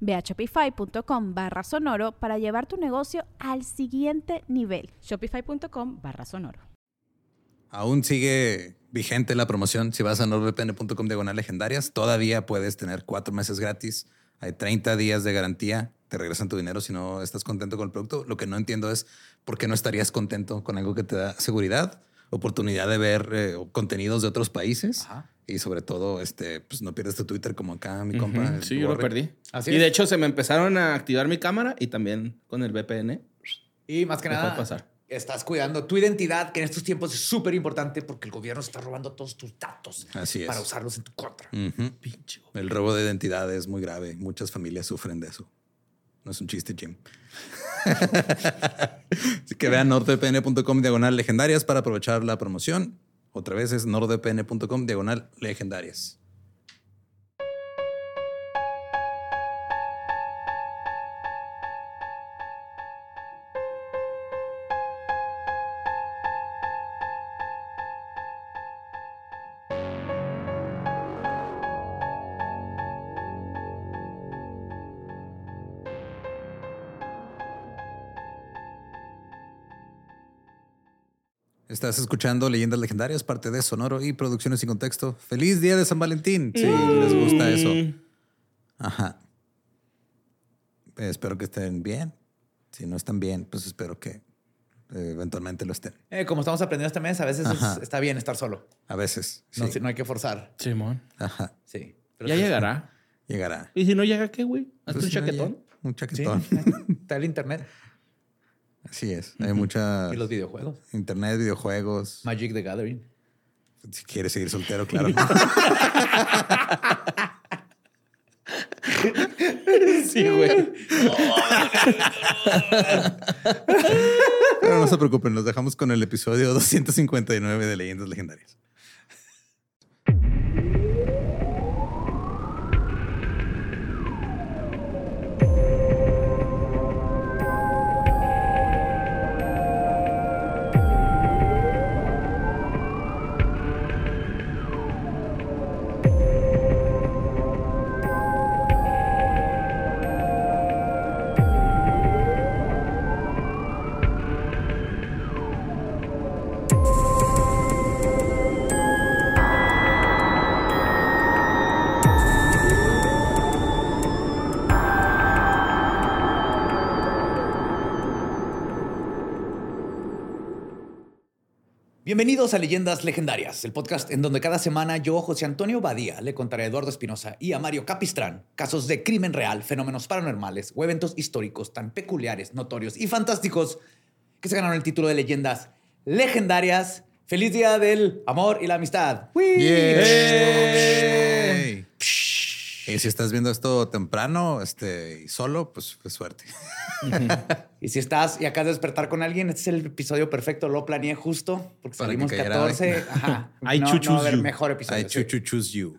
Ve a shopify.com barra sonoro para llevar tu negocio al siguiente nivel. Shopify.com barra sonoro. Aún sigue vigente la promoción. Si vas a nordvpn.com diagonal legendarias, todavía puedes tener cuatro meses gratis. Hay 30 días de garantía. Te regresan tu dinero si no estás contento con el producto. Lo que no entiendo es por qué no estarías contento con algo que te da seguridad, oportunidad de ver eh, contenidos de otros países. Y sobre todo, este, pues no pierdes tu Twitter como acá, mi compa. Sí, yo lo perdí. Así y de hecho, se me empezaron a activar mi cámara y también con el VPN. Y más que nada, pasar. estás cuidando tu identidad, que en estos tiempos es súper importante porque el gobierno está robando todos tus datos Así para usarlos en tu contra. Pinche el robo de identidad es muy grave. Muchas familias sufren de eso. No es un chiste, Jim. Así que vean nordvpn.com diagonal legendarias para aprovechar la promoción. Otra vez es nordvpn.com diagonal legendarias. Estás escuchando Leyendas Legendarias, parte de Sonoro y Producciones sin Contexto. ¡Feliz Día de San Valentín! Sí, les gusta eso. Ajá. espero que estén bien. Si no están bien, pues espero que eh, eventualmente lo estén. Eh, como estamos aprendiendo este mes, a veces está bien estar solo. A veces. No, si no hay que forzar. Simón. Ajá. Sí. ya llegará. Llegará. ¿Y si no llega qué, güey? Hazte pues un chaquetón. un chaquetón. Está el internet. Así es. Hay mucha. Y los videojuegos. Internet, videojuegos. Magic the Gathering. Si quieres seguir soltero, claro. sí, güey. Pero no se preocupen, nos dejamos con el episodio 259 de Leyendas Legendarias. Bienvenidos a Leyendas Legendarias, el podcast en donde cada semana yo, José Antonio Badía, le contaré a Eduardo Espinosa y a Mario Capistrán casos de crimen real, fenómenos paranormales o eventos históricos tan peculiares, notorios y fantásticos que se ganaron el título de Leyendas Legendarias. ¡Feliz Día del Amor y la Amistad! Y si estás viendo esto temprano este, y solo, pues, pues suerte. y si estás y acabas de despertar con alguien, este es el episodio perfecto. Lo planeé justo porque salimos 14. Ajá. Hay no, no a mejor episodio. Hay chuchuchus you.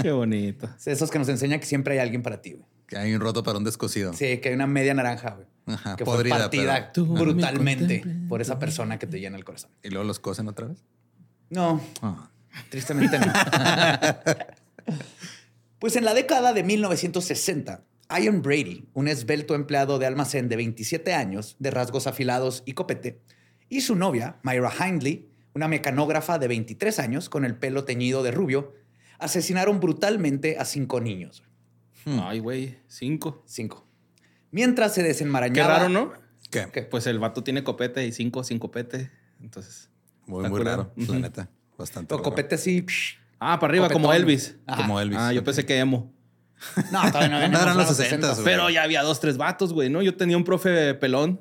Qué bonito. Esos que nos enseñan que siempre hay alguien para ti, güey. Que hay un roto para un descosido. Sí, que hay una media naranja, güey. Ajá, que podrida, fue partida brutalmente por esa persona que te llena el corazón. ¿Y luego los cosen otra vez? No. Ah. Tristemente no. Pues en la década de 1960, Ian Brady, un esbelto empleado de almacén de 27 años, de rasgos afilados y copete, y su novia, Myra Hindley, una mecanógrafa de 23 años con el pelo teñido de rubio, asesinaron brutalmente a cinco niños. Hmm. Ay, güey, cinco. Cinco. Mientras se desenmarañaba... Qué raro, ¿no? ¿Qué? Pues el vato tiene copete y cinco sin copete. Entonces. Muy, muy curado. raro, la neta. Bastante. O raro. copete así. psh. Ah, para arriba, como. Elvis. Ajá. Como Elvis. Ah, yo pensé que emo. No, todavía no, No, eran los 60. 60s, güey. Pero ya había dos, tres vatos, güey, ¿no? Yo tenía un profe pelón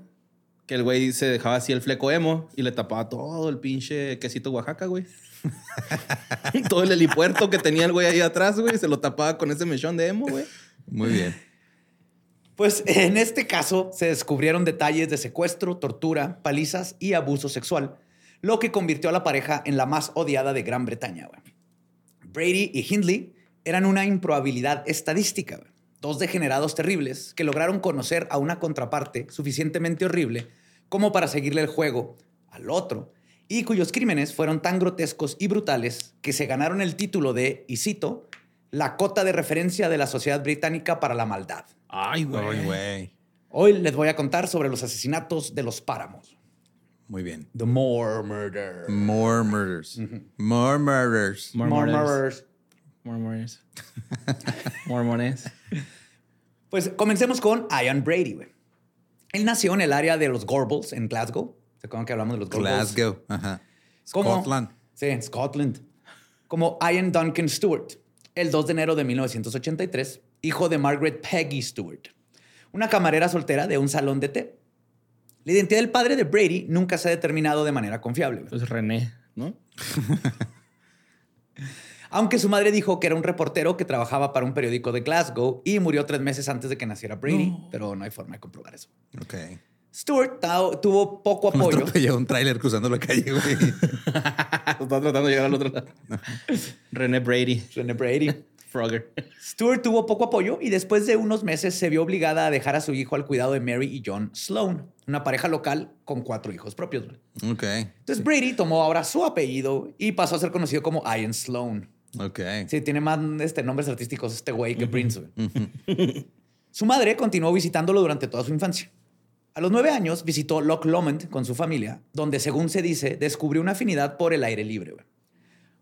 que el güey se dejaba así el fleco emo y le tapaba todo el pinche quesito Oaxaca, güey. todo el helipuerto que tenía el güey ahí atrás, güey, se lo tapaba con ese mechón de emo, güey. Muy bien. Pues en este caso se descubrieron detalles de secuestro, tortura, palizas y abuso sexual, lo que convirtió a la pareja en la más odiada de Gran Bretaña. güey. Brady y Hindley eran una improbabilidad estadística, dos degenerados terribles que lograron conocer a una contraparte suficientemente horrible como para seguirle el juego al otro y cuyos crímenes fueron tan grotescos y brutales que se ganaron el título de, y cito, la cota de referencia de la sociedad británica para la maldad. Ay, güey. Hoy les voy a contar sobre los asesinatos de los páramos. Muy bien. The Moore Murder. More murders. More murders. More Moore murders. Murders. Mormones. Pues comencemos con Ian Brady. güey. Él nació en el área de los Gorbals, en Glasgow. ¿Se acuerdan que hablamos de los Gorbals? Glasgow. Ajá. Scotland. Sí, en Scotland. Como Ian Duncan Stewart, el 2 de enero de 1983, hijo de Margaret Peggy Stewart, una camarera soltera de un salón de té. La identidad del padre de Brady nunca se ha determinado de manera confiable. güey. Pues René, ¿no? Aunque su madre dijo que era un reportero que trabajaba para un periódico de Glasgow y murió tres meses antes de que naciera Brady, pero no hay forma de comprobar eso. Ok. Stewart ta- tuvo poco Me apoyo. atropelló un tráiler cruzando la calle, güey. Está tratando de llegar al otro lado. René Brady. René Brady. Frogger. Stewart tuvo poco apoyo y después de unos meses se vio obligada a dejar a su hijo al cuidado de Mary y John Sloan, una pareja local con cuatro hijos propios. Ok. Entonces Brady tomó ahora su apellido y pasó a ser conocido como Ian Sloan. Ok. Sí, tiene más este, nombres artísticos este güey que Prince. Su madre continuó visitándolo durante toda su infancia. A los nueve años visitó Loch Lomond con su familia, donde, según se dice, descubrió una afinidad por el aire libre.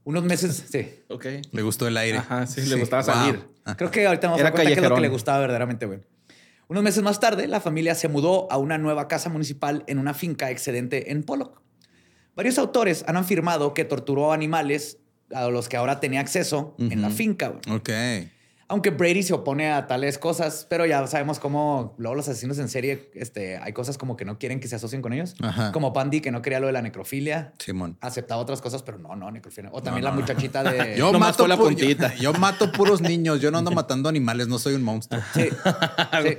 Unos meses, sí. Ok. Le gustó el aire. Ajá, sí, le gustaba Wow. salir. Creo que ahorita Era vamos a dar cuenta qué es lo que le gustaba verdaderamente, güey. Unos meses más tarde, la familia se mudó a una nueva casa municipal en una finca excedente en Pollock. Varios autores han afirmado que torturó animales a los que ahora tenía acceso en la finca. güey. Ok. Aunque Brady se opone a tales cosas, pero ya sabemos cómo luego los asesinos en serie, este, hay cosas como que no quieren que se asocien con ellos. Ajá. Como Pandy, que no quería lo de la necrofilia. Simón. Aceptaba otras cosas, pero no, no, necrofilia. O también No, la muchachita de... Yo mato, la pu- puntita. Yo, yo mato puros niños. Yo no ando matando animales. No soy un monstruo. Sí. sí.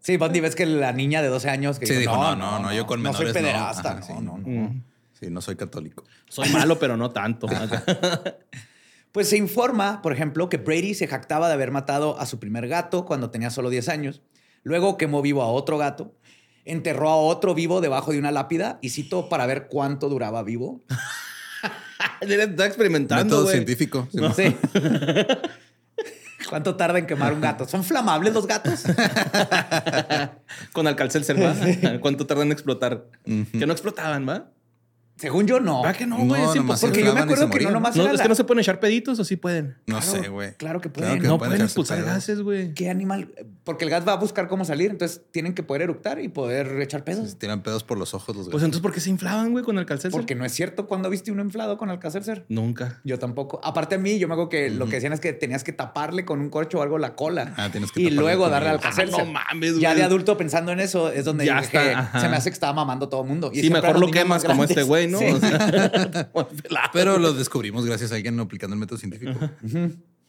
Sí, Bundy, ves que la niña de 12 años que Sí, dijo, no, no, no, yo con no soy menores no". pederasta, Ajá, no, sí. no, no. Mm. Sí, no soy católico. Soy malo, pero no tanto. Pues se informa, por ejemplo, que Brady se jactaba de haber matado a su primer gato cuando tenía solo 10 años. Luego quemó vivo a otro gato, enterró a otro vivo debajo de una lápida y citó para ver cuánto duraba vivo. Está experimentando, Método científico. Simón. Sí. ¿Cuánto tarda en quemar un gato? ¿Son flamables los gatos? Con Alcalcelser, ¿va? ¿Cuánto tardan en explotar? Que no explotaban, ¿va? Según yo, no. ¿Verdad que no, No, güey? Nomás imposible. Porque yo me acuerdo que no nomás No, era es la- que no se pueden echar peditos o sí pueden. No Claro, sé, güey. claro que Claro pueden. que no pueden pueden expulsar gases, güey. ¿Qué animal? Porque el gas va a buscar cómo salir, entonces tienen que poder eructar y poder echar pedos. Se tiran pedos por los ojos los Pues gatos. entonces, ¿por qué se inflaban, güey, con Alcalcelser? Porque no es cierto cuando viste uno inflado con Alcacelser. Nunca. Yo tampoco. Aparte a mí, yo me acuerdo que lo que decían es que tenías que taparle con un corcho o algo la cola. Ah, tienes que Y luego darle el- al Alcacelser. Ah, no mames, Ya güey. de adulto pensando en eso es donde Ya dije, se me hace que estaba mamando todo el mundo. Y mejor lo quemas como este grandes. Güey, ¿no? Sí. O sea, pelado. Pero lo descubrimos gracias a alguien aplicando el método científico.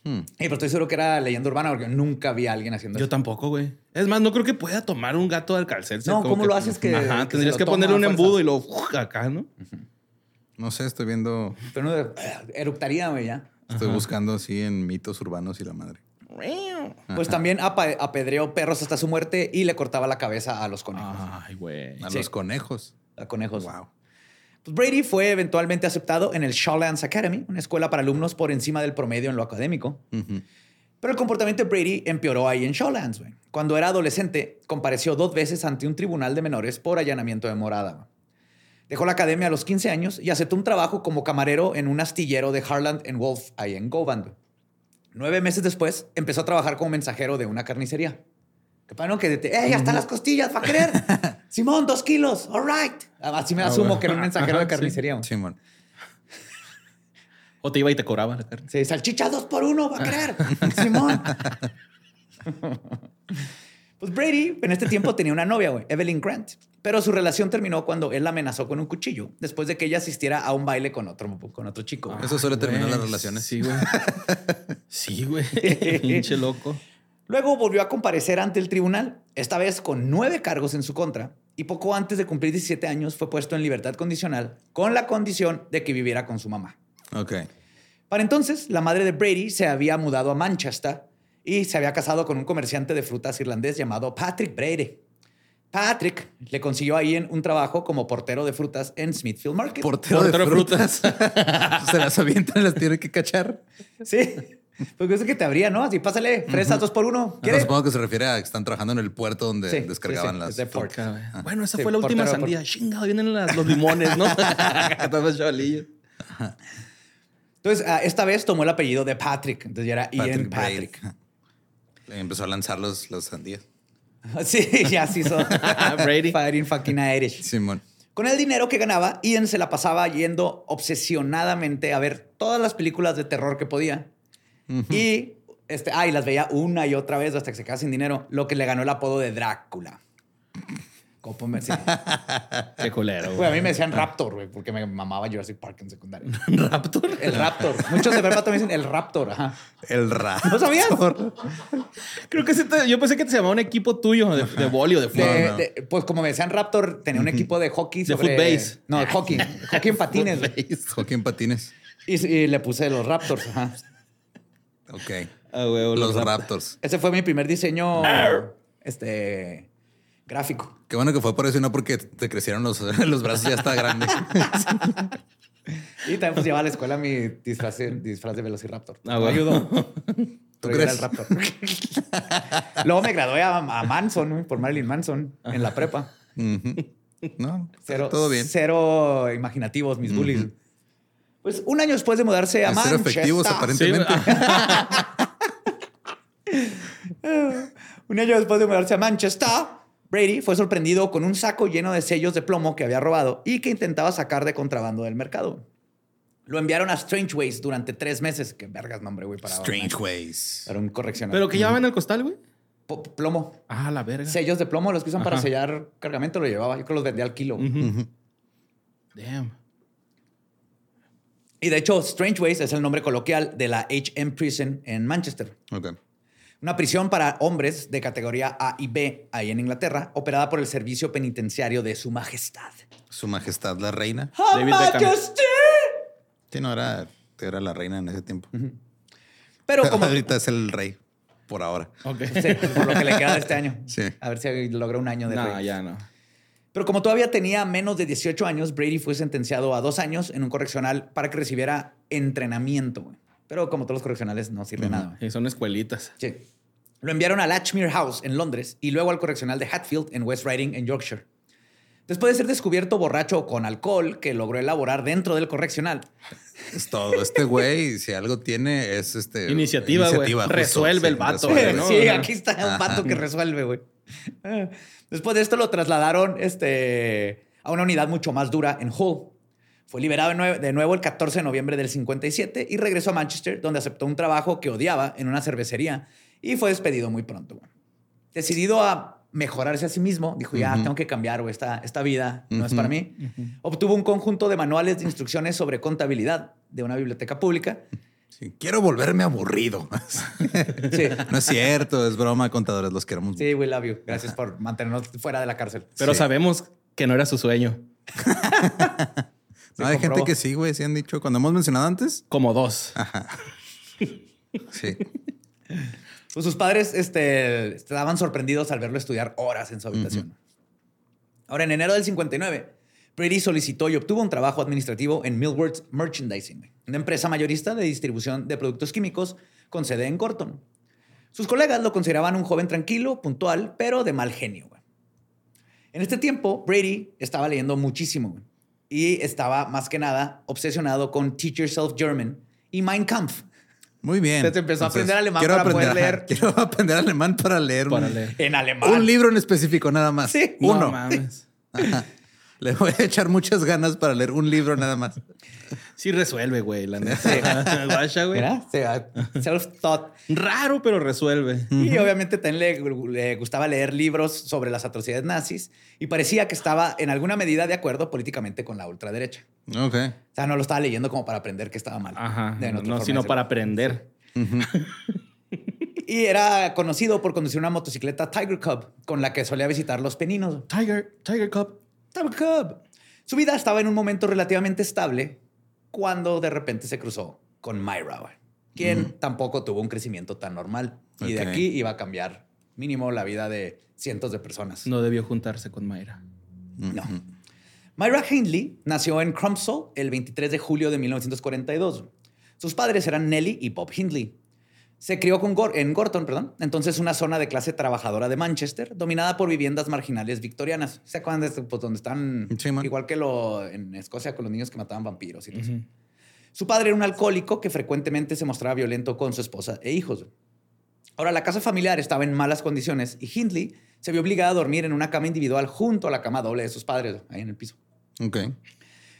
Hmm. Y pero estoy seguro que era leyenda urbana porque nunca vi a alguien haciendo Yo eso. tampoco, güey. Es más, no creo que pueda tomar un gato de Alcalcelser. No, ¿cómo lo haces que- Ajá, que tendrías que ponerle un embudo y lo uf, acá, ¿no? No sé, estoy viendo, Pero no, eh, eructaría, güey, ya. estoy buscando así en mitos urbanos y la madre. Pues también apedreó perros hasta su muerte y le cortaba la cabeza a los conejos. Ay, güey. A Sí. los conejos. A conejos. Wow. Brady fue eventualmente aceptado en el Shawlands Academy, una escuela para alumnos por encima del promedio en lo académico. Pero el comportamiento de Brady empeoró ahí en Shawlands. Cuando era adolescente, compareció dos veces ante un tribunal de menores por allanamiento de morada. Dejó la academia a los 15 años y aceptó un trabajo como camarero en un astillero de Harland and Wolf, ahí en Govan. Nueve meses después, empezó a trabajar como mensajero de una carnicería. Que para no que te, ¡eh, ya están las costillas, va a querer! Simón, dos kilos. All right. Así me asumo que era un mensajero de sí. carnicería. güey. Simón. O te iba y te cobraba la carne. Sí, salchicha dos por uno, va a querer. Simón. Pues Brady en este tiempo tenía una novia, güey, Evelyn Grant. Pero su relación terminó cuando él la amenazó con un cuchillo después de que ella asistiera a un baile con otro, con otro chico. Eso suele terminar Güey, las relaciones. Sí, güey. Sí, güey. Pinche loco. Luego volvió a comparecer ante el tribunal, esta vez con nueve cargos en su contra, y poco antes de cumplir 17 años fue puesto en libertad condicional con la condición de que viviera con su mamá. Ok. Para entonces, la madre de Brady se había mudado a Manchester y se había casado con un comerciante de frutas irlandés llamado Patrick Brady. Patrick le consiguió ahí en un trabajo como portero de frutas en Smithfield Market. Portero, Portero de de frutas. Se las avientan las tiene que cachar. Sí. Porque eso que te abría, ¿no? Así, pásale, fresas dos por uno. Supongo que se refiere a que están trabajando en el puerto donde Sí, descargaban sí, sí, las. es. Bueno, esa Sí, fue la última portero, sandía. Chingado, vienen las- los limones, ¿no? Todos chavalillos. Entonces, ah, esta vez tomó el apellido de Patrick. Entonces ya era Ian Patrick. Brady. Empezó a lanzar los, los sandías. Sí, ya sí son. Brady. Fighting fucking Irish. Simón. Con el dinero que ganaba, Ian se la pasaba yendo obsesionadamente a ver todas las películas de terror que podía. Y este, ah, y las veía una y otra vez hasta que se quedaba sin dinero, lo que le ganó el apodo de Drácula. Como me- sí. Qué culero, Güey, a mí me decían Raptor, güey, porque me mamaba Jurassic Park en secundaria. Raptor. El Raptor. Muchos de prepa también dicen el Raptor. Ajá. El rap. ¿No sabías? Creo que sí te- yo pensé que te llamaba un equipo tuyo de, de boli o de fútbol. De- no. de- pues como me decían Raptor, tenía un equipo de hockey De sobre... footbase. No, de hockey. hockey en patines. güey. Joaquín Patines. Y, y le puse los Raptors. Ajá. Ok. Ah, Los Raptor. Raptors. Ese fue mi primer diseño este, gráfico. Qué bueno que fue por eso y no porque te crecieron los, los brazos ya está grande. Y también pues llevaba a la escuela mi disfraz, disfraz de Velociraptor. Ah, Me ayudó. ¿Tú crees? el Raptor. Luego me gradué a, a Manson, por Marilyn Manson, en la prepa. No, Cero, todo bien. Cero imaginativos, mis bullies. Pues un año después de mudarse a Manchester. efectivos, Sí, aparentemente. Un año después de mudarse a Manchester, Brady fue sorprendido con un saco lleno de sellos de plomo que había robado y que intentaba sacar de contrabando del mercado. Lo enviaron a Strangeways durante tres meses. Qué vergas nombre, güey, para, Strange Ways. para un correccional. Pero que llevaban el costal, güey. Plomo. Ah, la verga. Sellos de plomo, los que usan para sellar cargamento, lo llevaba. Yo creo que los vendía al kilo. Damn. Y de hecho, Strangeways es el nombre coloquial de la HM Prison en Manchester. Ok. Una prisión para hombres de categoría A y B ahí en Inglaterra, operada por el Servicio Penitenciario de Su Majestad. Su Majestad la Reina. David. Majesty! Sí, no, era, era la reina en ese tiempo. Pero como ahorita es el rey, por ahora. Ok. Sí, por lo que le queda de este año. Sí. A ver si logra un año de No, rey. ya no. Pero como todavía tenía menos de 18 años, Brady fue sentenciado a dos años en un correccional para que recibiera entrenamiento. güey. Pero como todos los correccionales, no sirve nada. Sí, son escuelitas. Sí. Lo enviaron a Latchmere House en Londres y luego al correccional de Hatfield en West Riding en Yorkshire. Después de ser descubierto borracho con alcohol que logró elaborar dentro del correccional, Es todo. Este güey, si algo tiene, es este. Iniciativa, güey. justo, Resuelve el vato. Sí, aquí está un vato que resuelve, güey. Después de esto lo trasladaron este, a una unidad mucho más dura en Hull. Fue liberado de nue- de nuevo el 14 de noviembre del 57 y regresó a Manchester, donde aceptó un trabajo que odiaba en una cervecería y fue despedido muy pronto. Decidido a mejorarse a sí mismo, dijo, ya tengo que cambiar, güey, esta, esta vida no es para mí. Obtuvo un conjunto de manuales de instrucciones sobre contabilidad de una biblioteca pública. Sí, quiero volverme aburrido. Sí, no es cierto, es broma, contadores, los queremos. sí, we love you. Gracias por mantenernos fuera de la cárcel. Pero Sí. sabemos que no era su sueño. No, hay gente que sí, güey, sí han dicho, cuando hemos mencionado antes. Como dos. Sí. Pues sus padres este, estaban sorprendidos al verlo estudiar horas en su habitación. Ahora, en enero del 59, Brady solicitó y obtuvo un trabajo administrativo en Millward Merchandising, una empresa mayorista de distribución de productos químicos con sede en Gorton. Sus colegas lo consideraban un joven tranquilo, puntual, pero de mal genio. güey. En este tiempo, Brady estaba leyendo muchísimo güey, y estaba más que nada obsesionado con Teach Yourself German y Mein Kampf. Muy bien. Entonces empezó a aprender alemán para poder leer. Quiero aprender alemán para leer, Para leer. En alemán. un libro en específico, nada más. Sí. Uno. No mames. Ajá. Le voy a echar muchas ganas para leer un libro nada más. Sí resuelve, güey, la neta. Guacha, güey. Mira, self-taught. Raro, pero resuelve. Y obviamente también le, le gustaba leer libros sobre las atrocidades nazis y parecía que estaba en alguna medida de acuerdo políticamente con la ultraderecha. Ok. O sea, no lo estaba leyendo como para aprender que estaba mal. Ajá. De No, sino para aprender. Y era conocido por conducir una motocicleta Tiger Cub con la que solía visitar los peninos. Tiger, Tiger Cup. Su vida estaba en un momento relativamente estable cuando de repente se cruzó con Myra, quien tampoco tuvo un crecimiento tan normal. Y de aquí iba a cambiar mínimo la vida de cientos de personas. No debió juntarse con Mayra. No. Myra Hindley nació en Crumpsall el 23 de julio de 1942. Sus padres eran Nellie y Bob Hindley. Se crió con Gor- en Gorton, perdón, entonces una zona de clase trabajadora de Manchester, dominada por viviendas marginales victorianas. ¿Se acuerdan de este? Pues donde están, Sí, man. igual que lo en Escocia con los niños que mataban vampiros y todo. Su padre era un alcohólico que frecuentemente se mostraba violento con su esposa e hijos. Ahora, la casa familiar estaba en malas condiciones y Hindley se vio obligada a dormir en una cama individual junto a la cama doble de sus padres, ahí en el piso. Ok.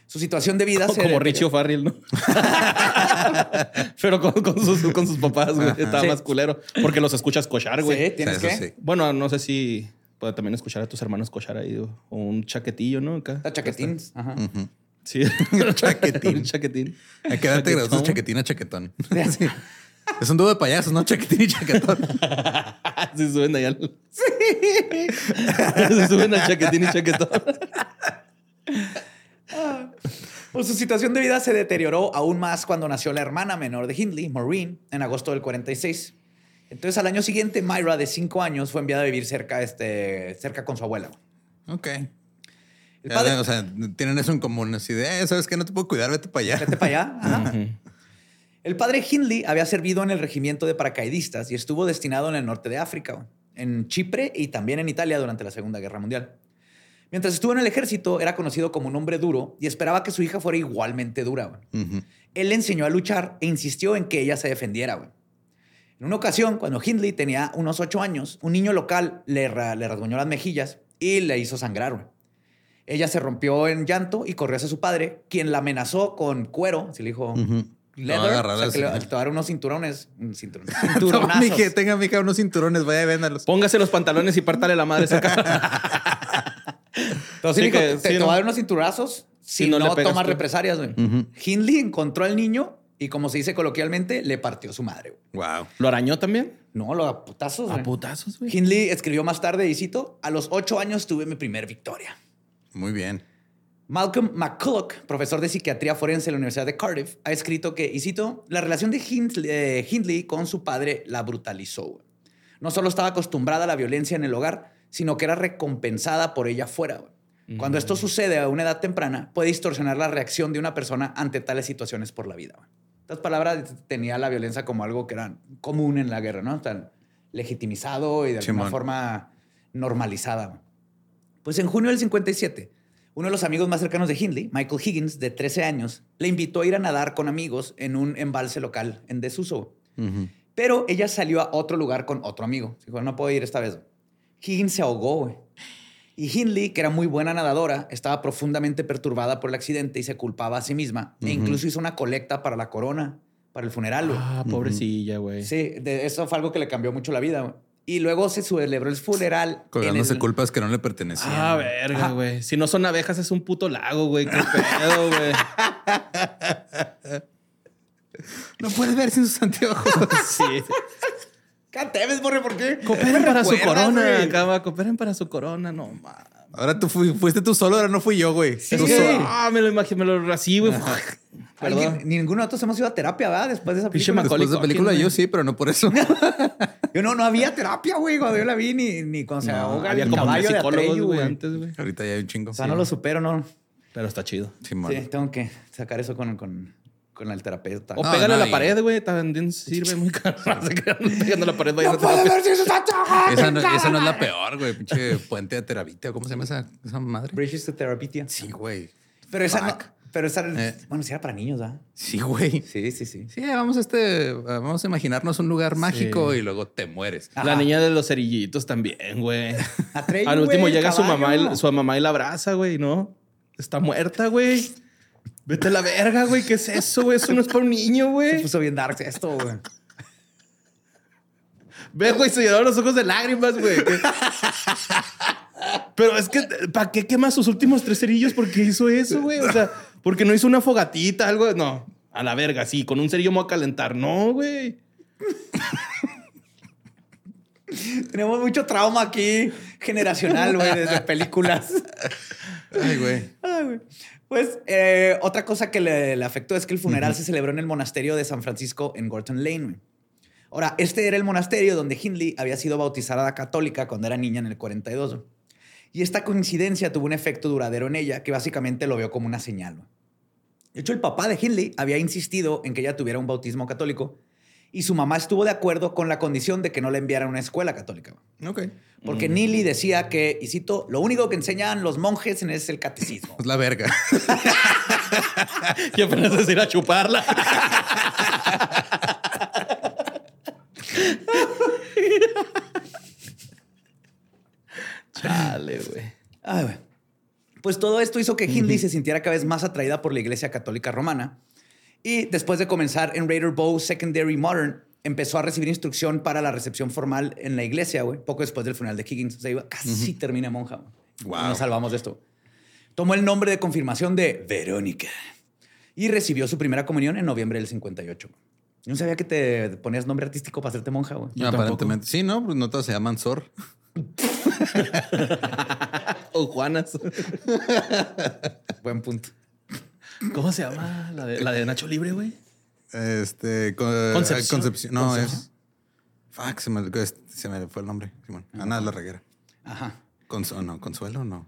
Su situación de vida se Como Richie O'Farrill, ¿no? Pero con, con sus, con sus papás, güey. Estaba Sí. más culero. Porque los escuchas cochar, güey. Sí, tienes Sí, que. sí. Bueno, no sé si puede también escuchar a tus hermanos cochar ahí o, o un chaquetillo, ¿no? Acá. Está chaquetín. Ajá. Sí. Chaquetín. chaquetín. Darte gracias, Chaquetón. chaquetín a chaquetón. Es un dúo de payasos, ¿no? Chaquetín y chaquetón. Se suben ahí al... Se suben al chaquetín y chaquetón. Pues su situación de vida se deterioró aún más cuando nació la hermana menor de Hindley, Maureen, en agosto del 46. Entonces, al año siguiente, Myra, de cinco años, fue enviada a vivir cerca, este, cerca con su abuela. Ok. El Ya, padre, O sea, tienen eso en común. Así de, eh, ¿sabes qué? No te puedo cuidar, vete para allá. Vete para allá. Ajá. El padre Hindley había servido en el regimiento de paracaidistas y estuvo destinado en el norte de África, en Chipre y también en Italia durante la Segunda Guerra Mundial. Mientras estuvo en el ejército, era conocido como un hombre duro y esperaba que su hija fuera igualmente dura. Él le enseñó a luchar e insistió en que ella se defendiera. En una ocasión, cuando Hindley tenía unos ocho años, un niño local le, ra- le rasguñó las mejillas y le hizo sangrar. Ella se rompió en llanto y corrió hacia su padre, quien la amenazó con cuero. Se le dijo leather. Te va a agarrar o sea, que le, así. te va a dar unos cinturones. Toma, cinturonazos. mije, tenga, mija, unos cinturones, vaya y véndalos. Póngase los pantalones y pártale la madre esa cara. Sí, dijo, que te, sí, te ¿no? va a dar unos cinturazos si, Si no tomas tú. represalias. güey. Hindley encontró al niño y, como se dice coloquialmente, le partió su madre. Wow. ¿Lo arañó también? No, lo a putazos. A putazos, güey. Hindley escribió más tarde, y cito, a los ocho años tuve mi primer victoria. Muy bien. Malcolm McCulloch, profesor de psiquiatría forense en la Universidad de Cardiff, ha escrito que, y cito, la relación de Hindley, eh, Hindley con su padre la brutalizó. No solo estaba acostumbrada a la violencia en el hogar, sino que era recompensada por ella fuera. Cuando esto sucede a una edad temprana, puede distorsionar la reacción de una persona ante tales situaciones por la vida. otras palabras, tenía la violencia como algo que era común en la guerra, ¿no? Tan legitimizado y de alguna Simón. forma normalizada. Pues en junio del 57, uno de los amigos más cercanos de Hindley, Michael Higgins, de 13 años, le invitó a ir a nadar con amigos en un embalse local en desuso. Pero ella salió a otro lugar con otro amigo. Dijo, no puedo ir esta vez. Higgins se ahogó, güey. Y Hindley, que era muy buena nadadora, estaba profundamente perturbada por el accidente y se culpaba a sí misma. E incluso hizo una colecta para la corona, para el funeral. güey. Ah, pobrecilla, güey. Sí, de- eso fue algo que le cambió mucho la vida. güey. Y luego se celebró el funeral. Colgándose el- culpas que no le pertenecían. Ah, verga, güey. Si no son abejas, es un puto lago, güey. Qué pedo, güey. No puedes ver sin sus anteojos. Sí. Cantemes, morre, ¿por qué? Cooperen para su corona, acaba. Cooperen para su corona, no mames. Ahora tú fui- fuiste tú solo, ahora no fui yo, güey. Tú Sí. Ah, me lo imaginé, me lo así, güey. Perdón. ninguno de nosotros hemos ido a terapia, ¿verdad? Después de esa película. Macaulay Después de película Culkin, yo sí, pero no por eso. Yo no, no había terapia, güey, cuando yo la vi, ni, ni cuando se No, ahoga había el como caballo de Atreyu, güey, antes, güey. Ahorita ya hay un chingo. O sea, no lo supero, no. Pero está chido. Simón. Sí, tengo que sacar eso con, con, con el terapeuta. O No, pégale a la y- pared, güey. También sirve muy caro. Se quedan pegando a la pared. vayan a ¡No puedo ver si! Esa no, esa no es la peor, güey. Pinche puente de terabita. ¿Cómo se llama esa, esa madre? Bridges to Therapy. Sí, güey. Pero esa no. Pero esa, Eh. bueno, sí era para niños, ¿verdad? Sí, güey. Sí, sí, sí. Sí, vamos a este, vamos a imaginarnos un lugar mágico y luego te mueres. Ajá. La niña de los cerillitos también, güey. Al último güey, llega su mamá, y, su mamá y la abraza, güey, ¿no? Está muerta, güey. Vete a la verga, güey. ¿Qué es eso, güey? Eso no es para un niño, Se güey. puso bien dark esto, güey. Ve, güey, se llenaron los ojos de lágrimas, güey. Pero es que, ¿para qué quema sus últimos tres cerillos? ¿Por qué hizo eso, güey? O sea, porque no hizo una fogatita, algo. No, a la verga, sí, con un cerillo me voy a calentar. No, güey. Tenemos mucho trauma aquí generacional, güey, desde películas. Ay, güey. Ay, güey. Pues eh, otra cosa que le, le afectó es que el funeral se celebró en el monasterio de San Francisco en Gorton Lane. Ahora, este era el monasterio donde Hindley había sido bautizada católica cuando era niña en el 42. güey. Y esta coincidencia tuvo un efecto duradero en ella que básicamente lo vio como una señal. De hecho, el papá de Hindley había insistido en que ella tuviera un bautismo católico y su mamá estuvo de acuerdo con la condición de que no la enviara a una escuela católica. Ok. Porque Neely decía que, y cito, lo único que enseñan los monjes es el catecismo. Es la verga. Y apenas es ir a chuparla. Chale, güey. Ay, güey. Pues todo esto hizo que Hindley se sintiera cada vez más atraída por la Iglesia Católica Romana. Y después de comenzar en Raider Bow Secondary Modern, empezó a recibir instrucción para la recepción formal en la iglesia, güey, poco después del funeral de Higgins. O sea, iba, casi termina monja. Wow. Nos salvamos de esto. Tomó el nombre de confirmación de Verónica y recibió su primera comunión en noviembre del 58. Yo no sabía que te ponías nombre artístico para hacerte monja, güey. Yo Aparentemente. Sí, ¿no? Pues no todos se llaman Sor. O Juanas. Buen punto. ¿Cómo se llama? La de, la de Nacho Libre, güey. Este. con- Concepción. Concepción. No, Concepción. es. Fuck, se me, se me fue el nombre. Simón. Ana la reguera. Ajá. Consuelo, no, Consuelo, no.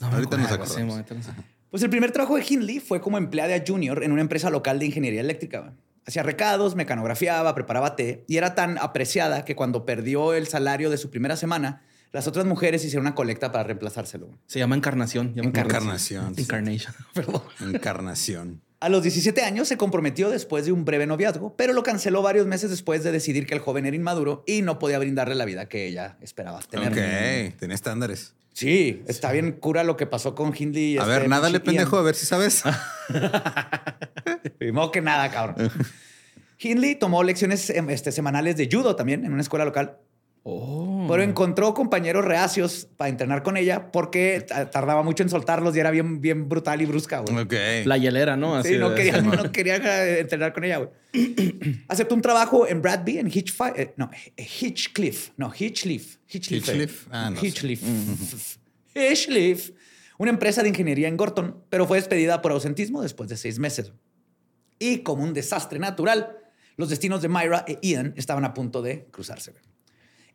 No, Ahorita nos acordamos. sí, ahorita. Pues el primer trabajo de Hindley fue como empleada junior en una empresa local de ingeniería eléctrica. Hacía recados, mecanografiaba, preparaba té y era tan apreciada que cuando perdió el salario de su primera semana, las otras mujeres hicieron una colecta para reemplazárselo. Se llama Encarnación. Encarnación. sí. Incarnation. Perdón. Encarnación. A los 17 años se comprometió después de un breve noviazgo, pero lo canceló varios meses después de decidir que el joven era inmaduro y no podía brindarle la vida que ella esperaba tener. Ok, tiene estándares. Sí, está bien cura lo que pasó con Hindley. y A este ver, nada le pendejo, a ver si sabes. Primero que nada, cabrón. Hindley tomó lecciones em, este, semanales de judo también en una escuela local, Oh. pero encontró compañeros reacios para entrenar con ella porque ta- tardaba mucho en soltarlos y era bien, bien brutal y brusca, güey. La hielera, ¿no? Así Sí, no quería, sí, no quería eh, entrenar con ella, güey. Aceptó un trabajo en Bradby, en Hitchfi- eh, no, Hitchcliff, no, Hitchcliff. Hitchcliff. Hitchcliff, ah, no sé. Hitchcliff. Hitchcliff. Una empresa de ingeniería en Gorton, pero fue despedida por ausentismo después de seis meses. Y como un desastre natural, los destinos de Myra e Ian estaban a punto de cruzarse. güey.